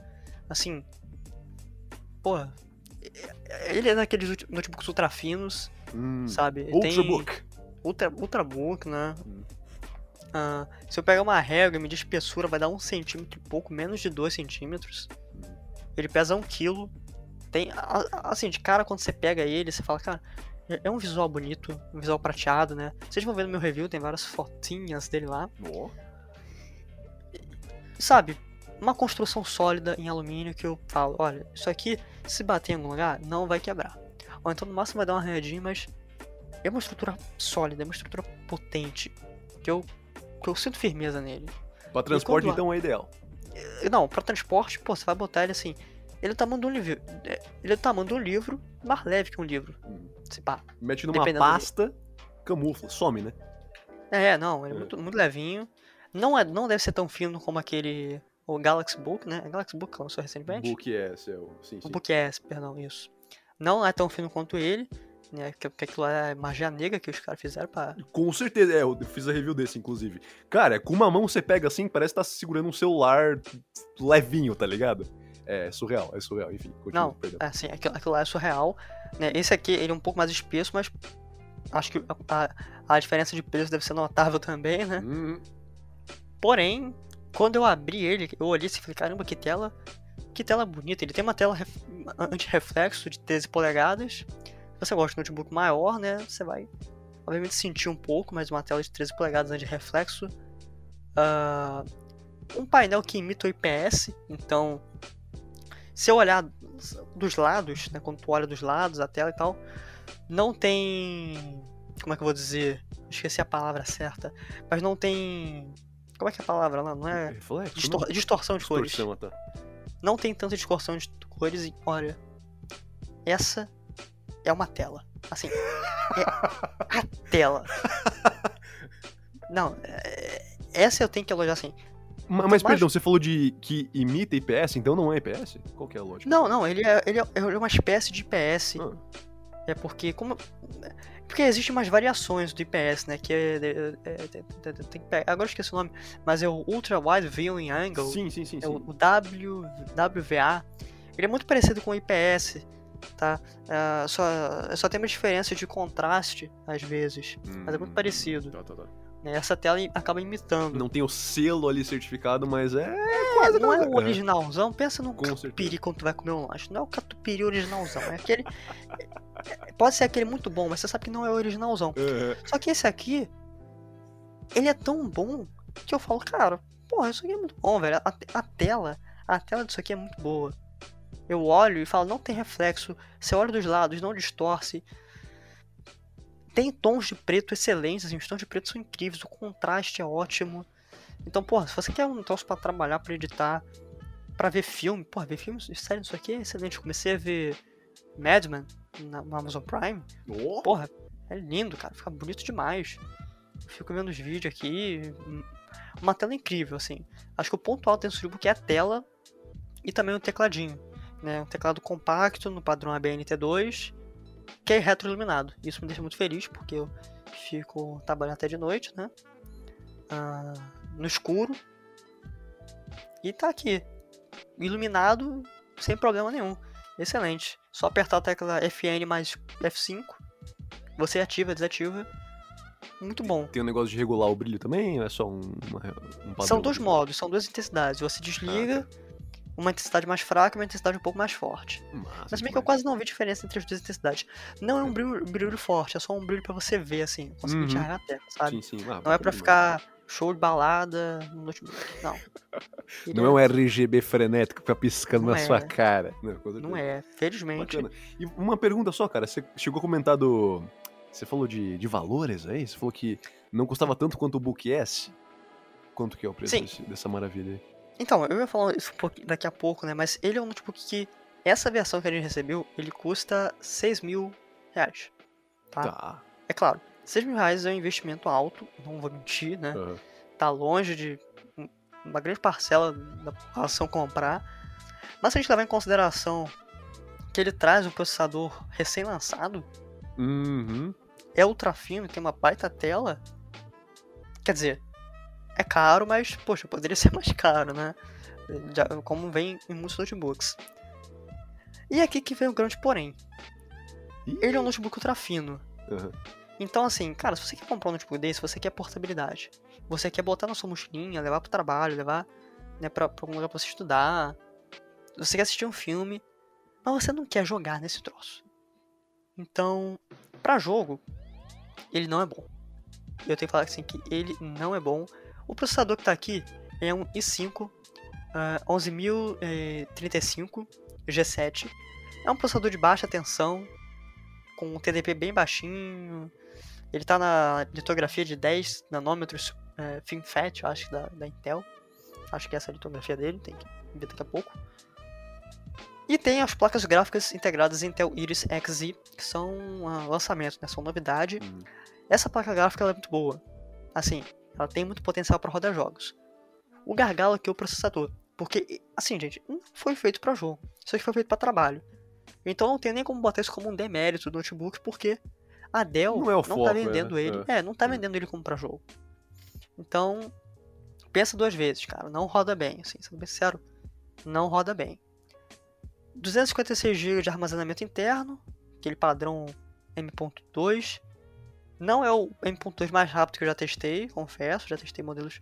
Assim, porra, ele é daqueles notebooks ultra finos, Hum, sabe? Ultrabook. Ultra, ultrabook, né? Hum. Ah, se eu pegar uma régua e medir espessura, vai dar um centímetro e pouco, menos de 2 centímetros. Hum. Ele pesa um quilo. Tem, assim, de cara, quando você pega ele, você fala, cara, é é um visual bonito, um visual prateado, né? Vocês vão ver no meu review, tem várias fotinhas dele lá. Ó, Sabe, uma construção sólida em alumínio que eu falo, olha, isso aqui, se bater em algum lugar, não vai quebrar. Ou então no máximo vai dar uma arranhadinha, mas é uma estrutura sólida, é uma estrutura potente. Que eu, que eu sinto firmeza nele. Pra transporte, quando- então, é ideal. Não, pra transporte, pô, você vai botar ele assim. Ele é o tamanho de um livro. é, Ele é o tamanho de um livro, mais leve que um livro. Hum. Se pá. Mete numa Dependendo do- pasta, camufla, some, né? É, não, ele é É. muito, muito levinho. Não, é, não deve ser tão fino como aquele. O Galaxy Book, né? É Galaxy Book que lançou recentemente? Book é, seu. Sim, O sim. Book S, perdão, isso. Não é tão fino quanto ele, né? Que, que aquilo é magia negra que os caras fizeram pra. Com certeza, é, eu fiz a review desse, inclusive. Cara, com uma mão você pega assim, parece que tá segurando um celular levinho, tá ligado? É surreal, é surreal, enfim. Continua, Não, perdão. Assim, aquilo, aquilo lá é surreal. Né? Esse aqui, ele é um pouco mais espesso, mas acho que a, a diferença de preço deve ser notável também, né? Hum, Porém, quando eu abri ele, eu olhei assim e falei, caramba, que tela, que tela bonita. Ele tem uma tela ref- anti-reflexo de 13 polegadas. Se você gosta de notebook maior, né, você vai obviamente sentir um pouco, mas uma tela de 13 polegadas anti-reflexo. Ah, um painel que imita o IPS, então se eu olhar dos lados, né, quando tu olha dos lados a tela e tal, não tem, como é que eu vou dizer? Esqueci a palavra certa, mas não tem como é que é a palavra lá? Não é reflexo, distor- não? distorção de cores. Distorção, tá. Não tem tanta distorção de cores e olha, essa é uma tela. Assim, é a tela. Não, é- essa eu tenho que elogiar assim. Ma- Mas, mais- perdão, você falou de que imita IPS, então não é IPS? Qual que é a lógica? Não, não, ele é, ele é, é uma espécie de IPS. Ah. É porque como porque existem umas variações do IPS, né? Que é, é- é- tem- tem- agora eu esqueci o nome, mas é o Ultra Wide Viewing Angle. Sim, sim, sim. É sim. o, W, WVA. Ele é muito parecido com o IPS, tá? Ah, só, só tem uma diferença de contraste, às vezes. mas é muito Hum, parecido. Tá, tá, tá. Né? Essa tela acaba imitando. Não tem o selo ali certificado, mas é. É, não é o originalzão. Pensa no Com catupiry quando tu vai comer um lanche. Não é o catupiry originalzão. É aquele. é- Pode ser aquele muito bom, mas você sabe que não é o originalzão. É, Só que esse aqui. Ele é tão bom que eu falo, cara, porra, isso aqui é muito bom, velho. A, a tela. A tela disso aqui é muito boa. Eu olho e falo, não tem reflexo. Você olha dos lados, não distorce. Tem tons de preto excelentes, assim, os tons de preto são incríveis, o contraste é ótimo. Então, porra, se você quer um troço pra trabalhar, pra editar, pra ver filme, porra, ver filmes, sério, isso aqui é excelente. Comecei a ver Mad Men na, no Amazon Prime. Ó, Porra, é lindo, cara, fica bonito demais. Fico vendo os vídeos aqui. hum, Uma tela incrível, assim. Acho que o ponto alto desse jogo é a tela e também o tecladinho. Né? Um teclado compacto no padrão ABNT2, que é retroiluminado. Isso me deixa muito feliz, porque eu, fico trabalhando até de noite, né? Ah, no escuro. E tá aqui. Iluminado, sem problema nenhum. Excelente. Só apertar a tecla FN mais F5. Você ativa, desativa. Muito bom. Tem um negócio de regular o brilho também? Ou é só um, uma, um padrão? São dois modos, são duas intensidades. Você desliga, uma intensidade mais fraca e uma intensidade um pouco mais forte. Massa Mas bem que eu quase não vi diferença entre as duas intensidades. Não é um brilho, brilho forte, é só um brilho pra você ver, assim, conseguir Uhum. enxergar a tela, sabe? Sim, sim. Ah, Não é pra demais. ficar show de balada no não. Ele Não é um RGB frenético fica piscando Não na é. sua cara. Não, Não é, felizmente. Bacana. E uma pergunta só, cara. Você chegou a comentar do. Você falou de, de valores aí? Você falou que não custava tanto quanto o Book S? Quanto que é o preço desse- dessa maravilha aí? Então, eu ia falar isso um daqui a pouco, né? Mas ele é um notebook que, essa versão que a gente recebeu, ele custa 6 mil reais. Tá? Tá. É claro, 6 mil reais é um investimento alto, não vou mentir, né? Aham. tá longe de um- uma grande parcela da população comprar. Mas se a gente levar em consideração que ele traz um processador recém-lançado, Uhum. é ultra fino, tem uma baita tela, quer dizer, é caro, mas, poxa, poderia ser mais caro, né? Já- como vem em muitos notebooks. E aqui que vem o grande porém. Ele é um notebook ultra fino. Aham. Então, assim, cara, se você quer comprar um notebook desse, você quer portabilidade. Você quer botar na sua mochilinha, levar pro trabalho, levar né, pra, pra algum lugar pra você estudar. Você quer assistir um filme, mas você não quer jogar nesse troço. Então, pra jogo, ele não é bom. Eu tenho que falar assim que ele não é bom. O processador que tá aqui é um i5 ah, 11035 G7. É um processador de baixa tensão, com um TDP bem baixinho. Ele tá na litografia de 10 nanômetros é, FinFET, eu acho, da, da Intel. Acho que essa é a litografia dele, tem que ver daqui a pouco. E tem as placas gráficas integradas Intel Iris Xe, que são um lançamento, né? São novidade. Uhum. Essa placa gráfica é muito boa. Assim, ela tem muito potencial para rodar jogos. O gargalo aqui é o processador. Porque, assim, gente, não foi feito para jogo. Isso aqui foi feito para trabalho. Então não tem nem como botar isso como um demérito do notebook, porque a Dell Não é o tá foco, vendendo é, ele. é. É, não tá vendendo ele como para jogo. Então, pensa duas vezes, cara. Não roda bem, assim, sendo bem sincero. Não roda bem. 256 GB de armazenamento interno, aquele padrão M.2. Não é o M.2 mais rápido que eu já testei, confesso, já testei modelos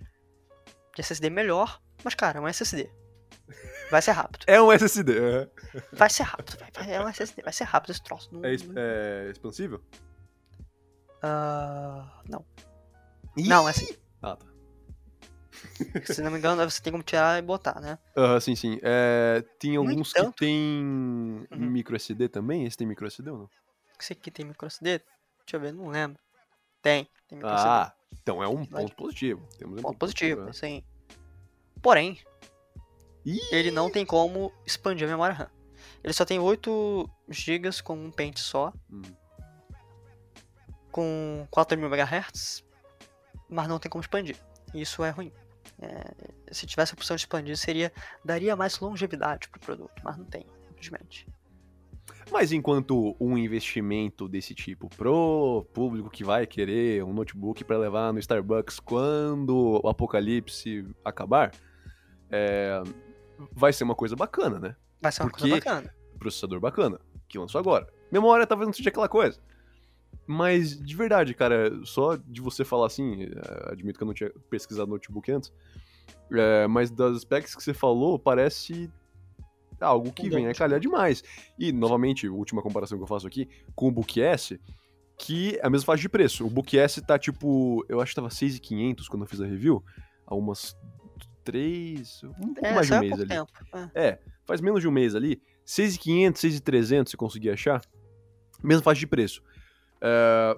de SSD melhor, mas cara, é um SSD. Vai ser rápido. É um SSD. É, Vai ser rápido, vai, é um SSD, vai ser rápido esse troço. Não, é, es- é expansível? Ah, não. Ih! Não, é assim. Ah, tá. Se não me engano, você tem como tirar e botar, né? Aham, sim, sim. É, tem alguns que tem Uhum. micro SD também? Esse tem micro SD ou não? Esse aqui tem micro SD? Deixa eu ver, não lembro. Tem, tem. Ah, então é um ponto positivo. Temos um Ponto positivo, né? assim. Porém, Ih! ele não tem como expandir a memória RAM. Ele só tem 8 GB com um pente só, Hum. com 4000 MHz, mas não tem como expandir. Isso é ruim. É, se tivesse a opção de expandir, seria daria mais longevidade pro produto, mas não tem, infelizmente. Mas enquanto um investimento desse tipo pro público que vai querer um notebook para levar no Starbucks quando o apocalipse acabar, é, vai ser uma coisa bacana, né? Vai ser uma Porque- coisa bacana. Processador bacana, que lançou agora. Memória talvez não seja aquela coisa. Mas, de verdade, cara, só de você falar assim, é, admito que eu não tinha pesquisado notebook antes, é, mas das specs que você falou, parece algo que vem a calhar demais. E, novamente, última comparação que eu faço aqui com o Book S, que é a mesma faixa de preço. O Book S tá tipo, eu acho que tava 6,500 quando eu fiz a review, há umas três, um pouco É, mais de um há mês ali. tempo. é. É, faz menos de um mês ali. 6,500, 6,300 se conseguir achar. Mesma faixa de preço. É,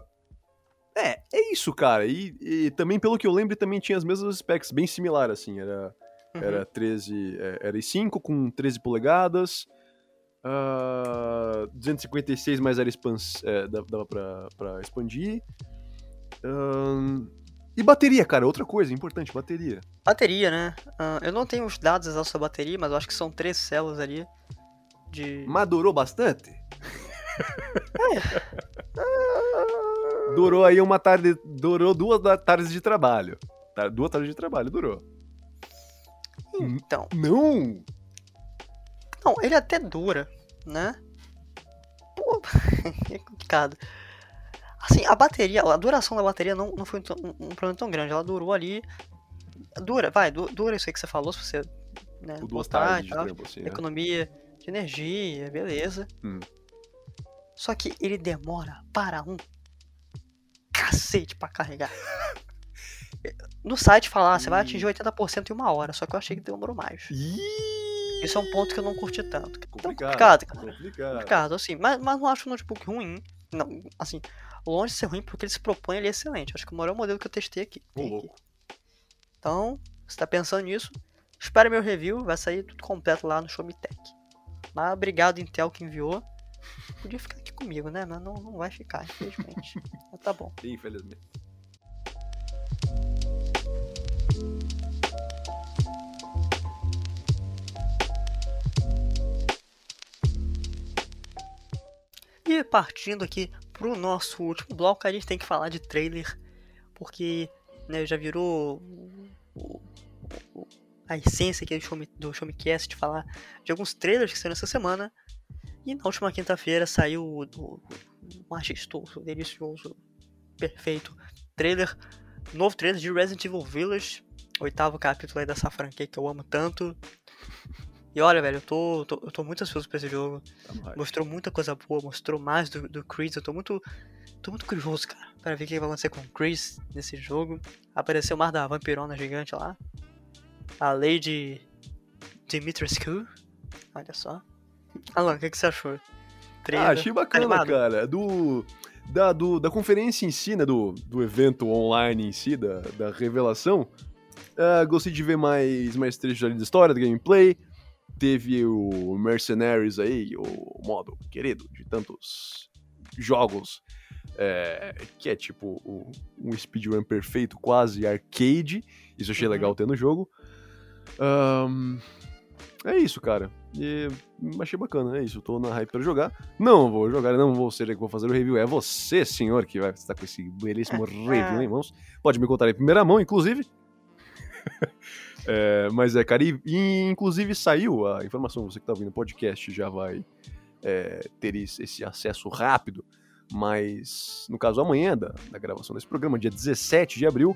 é, é isso, cara. E, e também, pelo que eu lembro, também tinha as mesmas specs, bem similar, assim. Era, Uhum. era 13, é, era i5 com 13 polegadas. ah, 256 mais era expans, é, dava pra, pra expandir. Ahn, e bateria, cara, outra coisa importante, bateria. Bateria, né? Ah, eu não tenho os dados exatos da bateria, mas eu acho que são três células ali. De. Madurou bastante? Durou aí uma tarde. Durou duas tardes de trabalho. Duas tardes de trabalho, durou. Então, Não! não, ele até dura, né? Pô, é complicado. Assim, a bateria, a duração da bateria não, não foi um, um problema tão grande. Ela durou ali. Dura, vai, du- dura isso aí que você falou, se você. Né, duas botar tardes e de tal. trampo, assim, né? economia de energia, beleza. Hum. Só que ele demora para um cacete pra carregar. No site falar, ah, você vai atingir 80% em uma hora, só que eu achei que demorou mais. Isso é um ponto que eu não curti tanto. Então, Complicado. complicado, cara. complicado. Complicado, assim, mas, mas não acho o notebook ruim. Não, assim, longe de ser ruim, porque ele se propõe ele é excelente. Acho que o maior modelo que eu testei aqui. Louco. Então, se tá pensando nisso, espere meu review, vai sair tudo completo lá no Show Me Tech. Mas obrigado, Intel, que enviou. Podia ficar aqui comigo, né? Mas não, não vai ficar, infelizmente. Mas tá bom. Infelizmente. E partindo aqui pro nosso último bloco, a gente tem que falar de trailer, porque né, já virou a essência aqui do, show Me, do Show Me Cast de falar de alguns trailers que saíram essa semana. E na última quinta-feira saiu o, o, o majestoso, delicioso, perfeito trailer, novo trailer de Resident Evil Village, oitavo capítulo aí dessa franquia que eu amo tanto. E olha, velho, eu tô, tô- eu tô muito ansioso pra esse jogo. Tá. Mostrou muita coisa boa, mostrou mais do, do Chris. Eu tô muito. tô muito curioso, cara, para ver o que vai acontecer com o Chris nesse jogo. Apareceu mais da vampirona gigante lá. A Lady Dimitrescu. Olha só. Alan, o que, que você achou? Ah, achei bacana, animado? cara. Do, da, do, da conferência em si, né? Do, do evento online em si, da, da revelação. Ah, gostei de ver mais, mais trechos ali da história, do gameplay. Teve o Mercenaries aí, o modo querido de tantos jogos. é, que é tipo um speedrun perfeito, quase arcade. Isso eu achei Uhum. legal ter no jogo. Ahn, é isso, cara. E achei bacana, é isso. Tô na hype pra jogar. Não vou jogar, não vou ser eu que vou fazer o review. É você, senhor, que vai estar com esse belíssimo review em mãos. Pode me contar em primeira mão, inclusive. É, mas é, cara, e, e inclusive saiu a informação, você que tá ouvindo o podcast já vai é, ter esse, acesso rápido. Mas, no caso, amanhã da, da gravação desse programa, dia 17 de abril,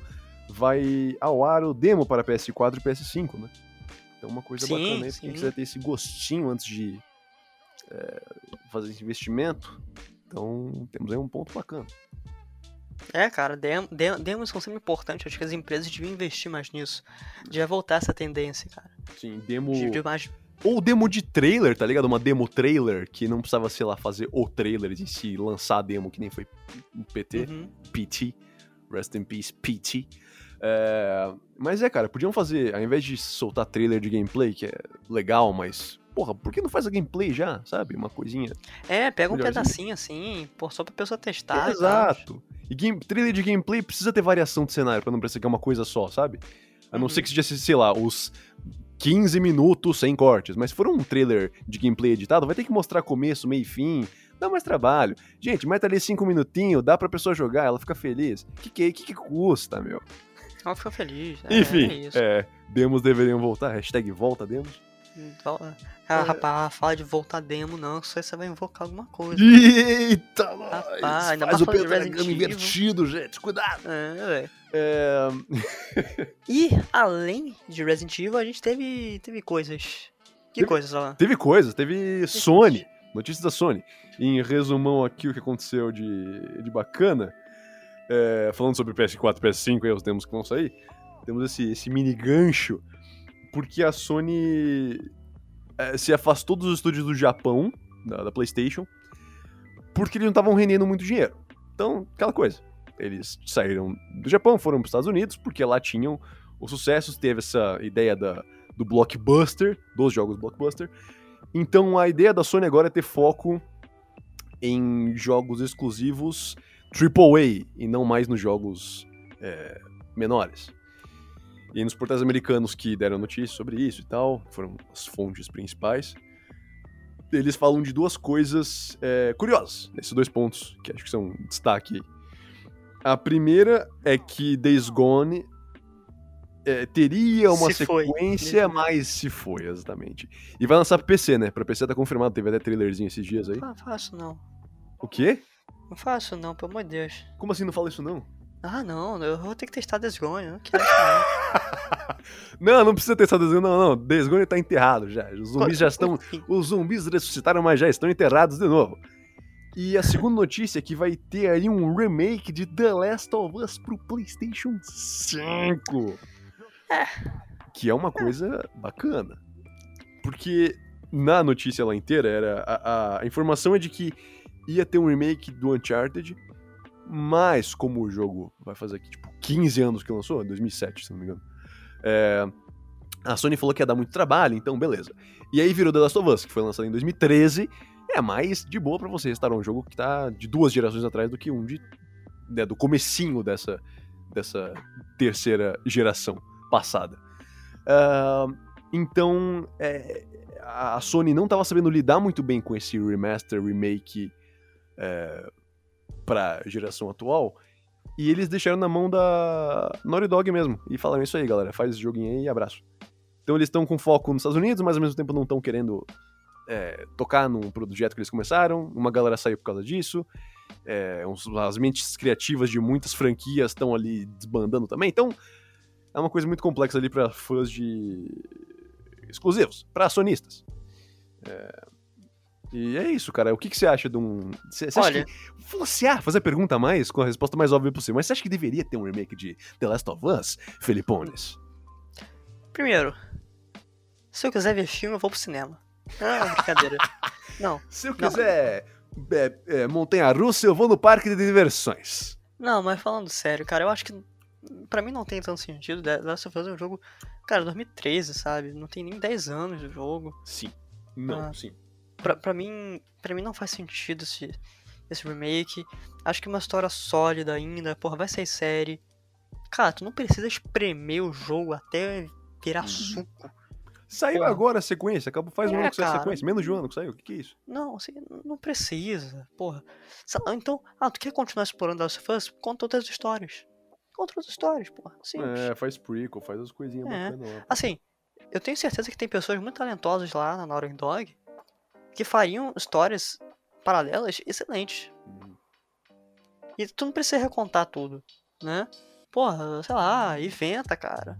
vai ao ar o demo para PS4 e PS5, né? Então, uma coisa Sim, bacana aí, gente vai ter esse gostinho antes de é, fazer esse investimento. Então, temos aí um ponto bacana. É, cara, dem- dem- demos são sempre importantes. Acho que as empresas deviam investir mais nisso. Devia voltar essa tendência, cara. Sim, demo. De, de mais. Ou demo de trailer, tá ligado? Uma demo trailer que não precisava, sei lá, fazer o trailer em si, lançar a demo, que nem foi PT, Uhum. PT. Rest in peace, PT. É, Mas é, cara, podiam fazer, ao invés de soltar trailer de gameplay, que é legal, mas. Porra, por que não faz a gameplay já, sabe? Uma coisinha. É, pega um pedacinho assim, pô, só pra pessoa testar. Exato. E game- trailer de gameplay precisa ter variação de cenário pra não parecer que é uma coisa só, sabe? A não Uhum. ser que seja, sei lá, os 15 minutos sem cortes. Mas se for um trailer de gameplay editado, vai ter que mostrar começo, meio e fim. Dá mais trabalho. Gente, meta ali 5 minutinhos, dá pra pessoa jogar, ela fica feliz. Que que, que, que custa, meu? Ela fica feliz. né? Enfim, É é, demos deveriam voltar. Hashtag volta demos. Ah, rapaz, fala de voltar demo, não, só você vai invocar alguma coisa. Eita, nós! Rapaz, ainda Faz mais o pentagrama invertido, gente. Cuidado! É. É... E, além de Resident Evil, a gente teve, teve coisas. Que Teve- coisas, Alan? Teve coisa, teve Sony, notícias da Sony. Em resumão aqui o que aconteceu de, de bacana, é, falando sobre PS4 e PS5, aí os demos que vão sair, temos esse, esse mini gancho, porque a Sony é, se afastou dos estúdios do Japão, da, da PlayStation, porque eles não estavam rendendo muito dinheiro. Então, aquela coisa. Eles saíram do Japão, foram para os Estados Unidos, porque lá tinham os sucessos, teve essa ideia da, do blockbuster, dos jogos blockbuster. Então a ideia da Sony agora é ter foco em jogos exclusivos AAA e não mais nos jogos é, menores. E nos portais americanos que deram notícia sobre isso e tal, foram as fontes principais, eles falam de duas coisas é, curiosas, nesses dois pontos, que acho que são destaque. A primeira é que Days Gone é, teria uma Se foi. sequência, mas se foi, exatamente. E vai lançar pra PC, né? Pra PC tá confirmado, teve até trailerzinho esses dias aí. Não faço não. O quê? Não faço não, pelo amor de Deus. Como assim não fala isso não? Ah, não, eu vou ter que testar Desgone, eu não não. Precisa ter essa desenho, não, não. Days Gone tá enterrado já. Os zumbis já estão. Os zumbis ressuscitaram, mas já estão enterrados de novo. E a segunda notícia é que vai ter aí um remake de The Last of Us pro PlayStation 5. Que é uma coisa bacana. Porque na notícia lá inteira era a, a- a informação é de que ia ter um remake do Uncharted, mas como o jogo vai fazer aqui tipo 15 anos que lançou, 2007, se não me engano. é, a Sony falou que ia dar muito trabalho, então beleza. E aí virou The Last of Us, que foi lançado em 2013. É mais de boa pra você restaurar um jogo que tá de duas gerações atrás do que um de né, do comecinho dessa dessa terceira geração passada. Ah, então, é, a a Sony não estava sabendo lidar muito bem com esse remaster, remake é, pra geração atual. E eles deixaram na mão da Naughty Dog mesmo. E falaram isso aí, galera. Faz esse joguinho aí e abraço. Então eles estão com foco nos Estados Unidos, mas ao mesmo tempo não estão querendo é, tocar num projeto que eles começaram. Uma galera saiu por causa disso. É, uns- as mentes criativas de muitas franquias estão ali desbandando também. Então é uma coisa muito complexa ali para fãs de exclusivos, para acionistas. É, E é isso, cara. O que, que você acha de um. Você, você acha Olha, que. Você ah, fazer a pergunta mais com a resposta mais óbvia possível, mas você acha que deveria ter um remake de The Last of Us, Felipones? primeiro, se eu quiser ver filme, eu vou pro cinema. Não, brincadeira. não, Se eu quiser é, é, montanha russa, eu vou no parque de diversões. não, mas falando sério, cara, eu acho que pra mim não tem tanto sentido. The Last of Us é um jogo, cara, 2013, sabe? Não tem nem 10 anos do jogo. Sim. Não, Ah. sim. Pra, pra mim, para mim não faz sentido esse, esse remake. Acho que uma história sólida ainda, porra, vai sair série. Cara, tu não precisa espremer o jogo até virar Uhum. suco. Saiu Porra. agora a sequência, acabou faz um É, ano que saiu a sequência, menos de um ano que saiu, o que, que é isso? Não, assim, não precisa, porra. Então, ah, tu quer continuar explorando The Last of Us? Conta outras histórias. Conta outras histórias, porra. Simples. É, faz prequel, faz as coisinhas É. bacanas. Assim, eu tenho certeza que tem pessoas muito talentosas lá na Naughty Dog que fariam histórias paralelas excelentes. E tu não precisa recontar tudo, né? Porra, sei lá, inventa, cara.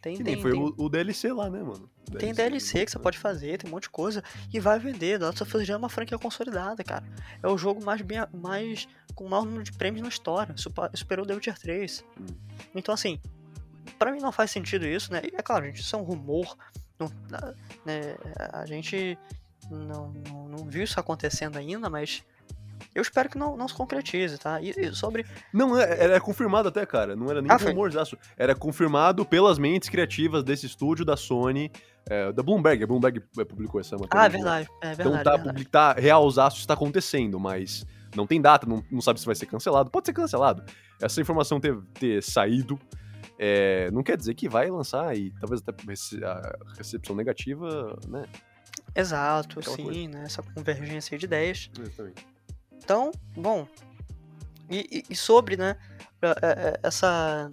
Tem, Que tem, nem foi tem, o, o DLC lá, né, mano? tem DLC que você pode fazer, tem um monte de coisa. E vai vender. The Last of Us já é uma franquia consolidada, cara. É o jogo mais bem. Mais, com o maior número de prêmios na história. Superou o The Witcher 3. Hum. Então, assim, pra mim não faz sentido isso, né? E é claro, gente, isso é um rumor. Não, né, a gente não, não, não viu isso acontecendo ainda, mas eu espero que não, não se concretize, tá? E, e sobre. Não, é- era confirmado até, cara. Não era nem Ah, um rumorzaço. Era confirmado pelas mentes criativas desse estúdio da Sony, é, da Bloomberg. A Bloomberg é, publicou essa matéria. Ah, é verdade. É Então verdade. tá, é verdade. tá realzaço está acontecendo, mas não tem data, não, não sabe se vai ser cancelado. Pode ser cancelado. Essa informação ter, ter saído é, não quer dizer que vai lançar e talvez até a recepção negativa, né? Exato, Aquela sim, coisa. né? Essa convergência de ideias. Exatamente. Então, bom. E, e- sobre, né, essa.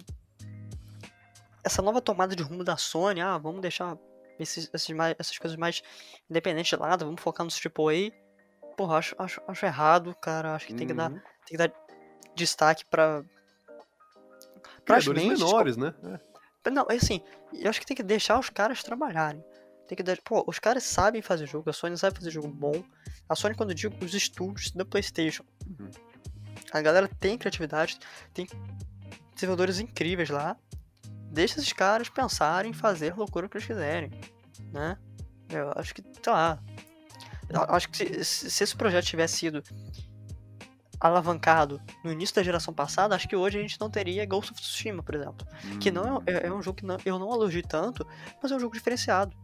Essa nova tomada de rumo da Sony, ah, vamos deixar esses, esses mais- essas coisas mais independentes de lado, vamos focar nos AAA. Porra, acho, acho, acho errado, cara. Acho que tem que dar, Uhum. tem que dar destaque pra. Criadores mentes menores, né? É. Não, é assim, eu acho que tem que deixar os caras trabalharem. Tem que dar, pô, os caras sabem fazer jogo, a Sony sabe fazer jogo bom. A Sony, quando eu digo os estúdios da PlayStation, Uhum. a galera tem criatividade, tem desenvolvedores incríveis lá. Deixa esses caras pensarem em fazer loucura que eles quiserem, né? Eu acho que, sei lá. eu acho que se, se- se esse projeto tivesse sido alavancado no início da geração passada, acho que hoje a gente não teria Ghost of Tsushima, por exemplo. Que não Hum, é, é- é um jogo que não- eu não elogio tanto, mas é um jogo diferenciado.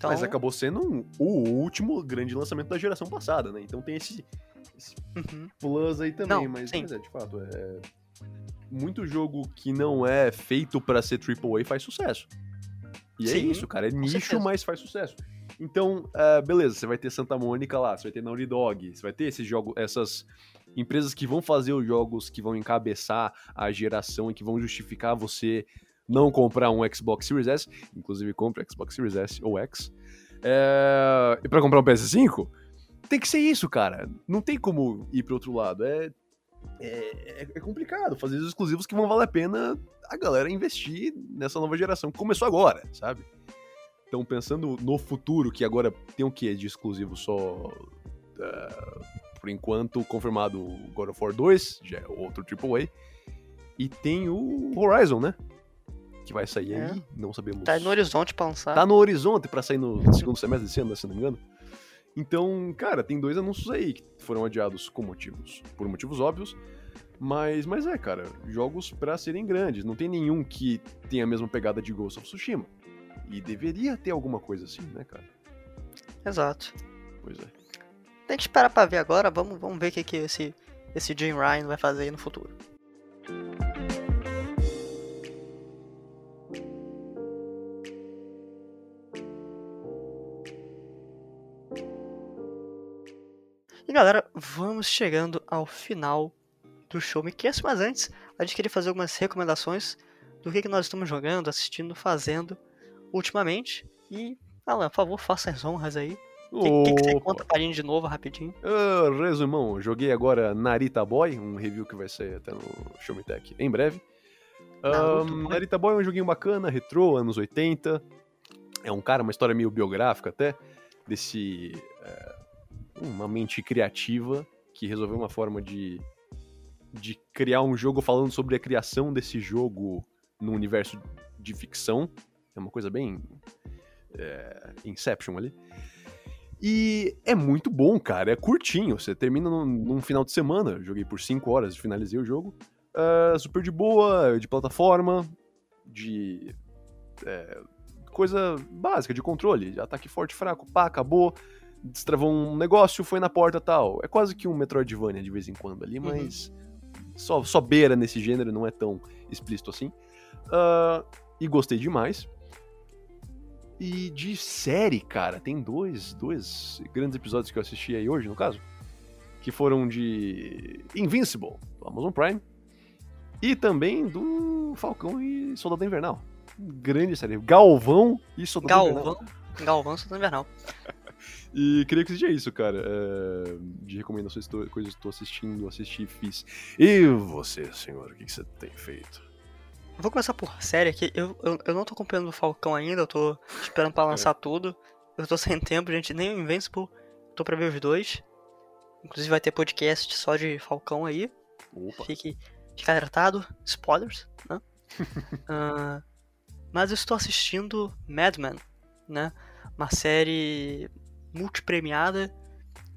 Então, Mas acabou sendo um- o último grande lançamento da geração passada, né? Então tem esse, esse uhum, plus aí também, Não, mas, mas é, de fato, é... Muito jogo que não é feito pra ser AAA faz sucesso. E é Sim, isso, cara, é nicho, certeza. mas faz sucesso. Então, ah, beleza, você vai ter Santa Mônica lá, você vai ter Naughty Dog, você vai ter esses jogos, essas empresas que vão fazer os jogos que vão encabeçar a geração e que vão justificar você não comprar um Xbox Series S, inclusive compre Xbox Series S ou X. É... E para comprar um PS5, tem que ser isso, cara. Não tem como ir para outro lado. É... é, é complicado fazer os exclusivos que vão valer a pena a galera investir nessa nova geração começou agora, sabe? Então, pensando no futuro, que agora tem o que de exclusivo só. Uh, por enquanto, confirmado God of War 2, já é outro AAA. E tem o Horizon, né? Que vai sair é. aí, não sabemos. Tá no horizonte pra lançar. Tá no horizonte pra sair no segundo semestre desse ano, se não me engano. Então, cara, tem dois anúncios aí que foram adiados com motivos, por motivos óbvios. Mas, mas é, cara, jogos para serem grandes. Não tem nenhum que tenha a mesma pegada de Ghost of Tsushima. E deveria ter alguma coisa assim, né, cara? Exato. Pois é. Tem que esperar pra ver agora. Vamos, vamos ver o que, que esse, esse Jim Ryan vai fazer aí no futuro. E galera, vamos chegando ao final do show Me Cast, mas antes a gente queria fazer algumas recomendações do que, que nós estamos jogando, assistindo, fazendo ultimamente. E, Alan, por favor, faça as honras aí. O que, que, que, você conta pra gente de novo, rapidinho? Uh, resumão, joguei agora Narita Boy, um review que vai sair até no Show Me Tech em breve. Um, Narita Boy é um joguinho bacana, retrô, anos 80. É um cara, uma história meio biográfica até, desse... É, uma mente criativa que resolveu uma forma de, de criar um jogo falando sobre a criação desse jogo no universo de ficção. É uma coisa bem. É, Inception ali. E é muito bom, cara. É curtinho. Você termina num, num final de semana. joguei por 5 horas, finalizei o jogo. Uh, super de boa, de plataforma, de. É, coisa básica, de controle. Ataque forte, fraco, pá, acabou. Destravou um negócio, foi na porta tal. É quase que um Metroidvania de vez em quando ali, uhum. mas. Uhum. Só, só beira nesse gênero, não é tão explícito assim. Uh, e gostei demais. E de série, cara, tem dois, dois grandes episódios que eu assisti aí hoje, no caso, que foram de Invincible, do Amazon Prime, e também do Falcão e Soldado Invernal. Grande série. Galvão e Soldado Galvão, Invernal. Galvão e Soldado Invernal. E queria que seja isso, cara. É, de recomendações, coisas que estou assistindo, assisti, fiz. E você, senhor, o que, que você tem feito? Vou começar por série aqui. Eu, eu, eu não tô acompanhando o Falcão ainda, eu tô esperando pra lançar é. tudo. Eu tô sem tempo, gente. Nem o Invincible. Tô pra ver os dois. Inclusive vai ter podcast só de Falcão aí. Opa. Fique, fique alertado. Spoilers, né? uh, mas eu estou assistindo Mad Men, né? Uma série multipremiada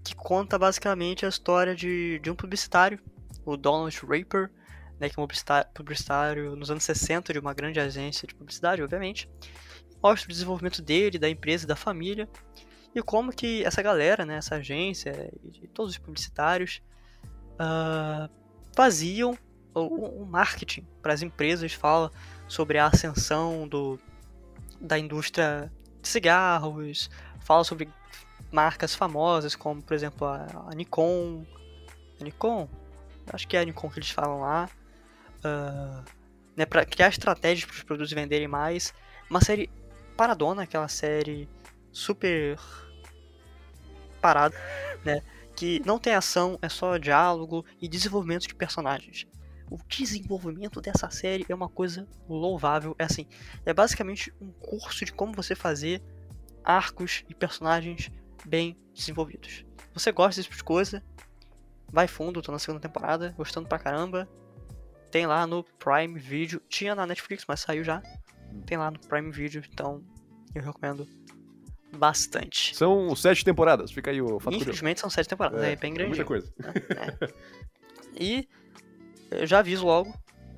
que conta basicamente a história de, de um publicitário, o Donald Raper, né, que é um publicitário nos anos 60 de uma grande agência de publicidade, obviamente. Mostra o desenvolvimento dele, da empresa, da família e como que essa galera, né, essa agência e todos os publicitários uh, faziam o, o marketing para as empresas, fala sobre a ascensão do, da indústria de cigarros, fala sobre marcas famosas como, por exemplo, a, a Nikon, a Nikon, acho que é a Nikon que eles falam lá, uh, né, para criar estratégias para os produtos venderem mais. Uma série paradona, aquela série super parada, né? Que não tem ação, é só diálogo e desenvolvimento de personagens. O desenvolvimento dessa série é uma coisa louvável. É assim, é basicamente um curso de como você fazer arcos e personagens bem desenvolvidos. Você gosta desse tipo de coisa? Vai fundo, tô na segunda temporada, gostando pra caramba. Tem lá no Prime Video. Tinha na Netflix, mas saiu já. Tem lá no Prime Video, então eu recomendo bastante. São sete temporadas, fica aí o fato Infelizmente são sete temporadas, é, é bem grande. Muita coisa. É, é. E eu já aviso logo,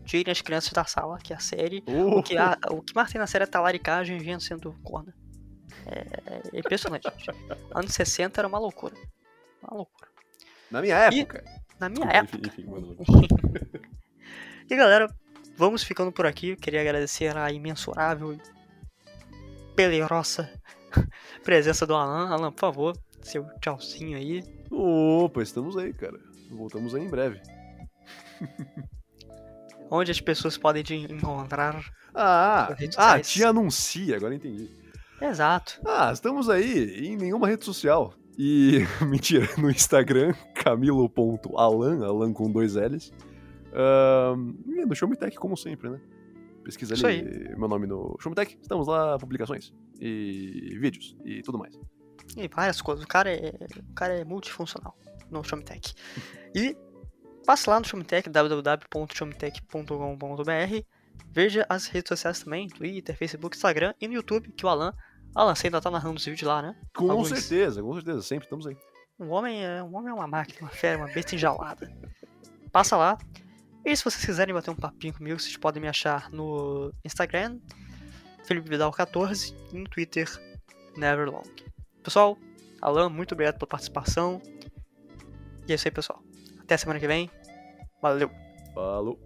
tirem as crianças da sala, que é a série. Uh. O, que a, o que mais tem na série é talaricagem e gente sendo corna. É, é impressionante, gente. Anos 60 era uma loucura. Uma loucura. Na minha época. E, na minha época. Enfim, E galera, vamos ficando por aqui. Eu queria agradecer a imensurável e pelerosa presença do Alan. Alan, por favor, seu tchauzinho aí. Opa, estamos aí, cara. Voltamos aí em breve. Onde as pessoas podem te encontrar. Ah, ah, te anuncia, agora entendi. Exato. Ah, estamos aí em nenhuma rede social. E, mentira, no Instagram, camilo.alan, alan com dois L's. Ahn, e no Showmetech, como sempre, né? Pesquisa Isso ali meu nome no Showmetech, estamos lá, publicações e vídeos e tudo mais. E várias coisas. O cara é, o cara é multifuncional no Showmetech. E passe lá no Showmetech, www.showmetech.com.br. Veja as redes sociais também, Twitter, Facebook, Instagram e no YouTube, que o Alan. Alan, você ainda tá narrando os vídeos lá, né? Com Alguns. certeza, com certeza, sempre estamos aí. Um homem é, um homem é uma máquina, uma fera, uma besta enjaulada. Passa lá. E se vocês quiserem bater um papinho comigo, vocês podem me achar no Instagram, Felipe Vidal 14 e no Twitter, Neverlong. Pessoal, Alan, muito obrigado pela participação. E é isso aí, pessoal. Até semana que vem. Valeu! Falou!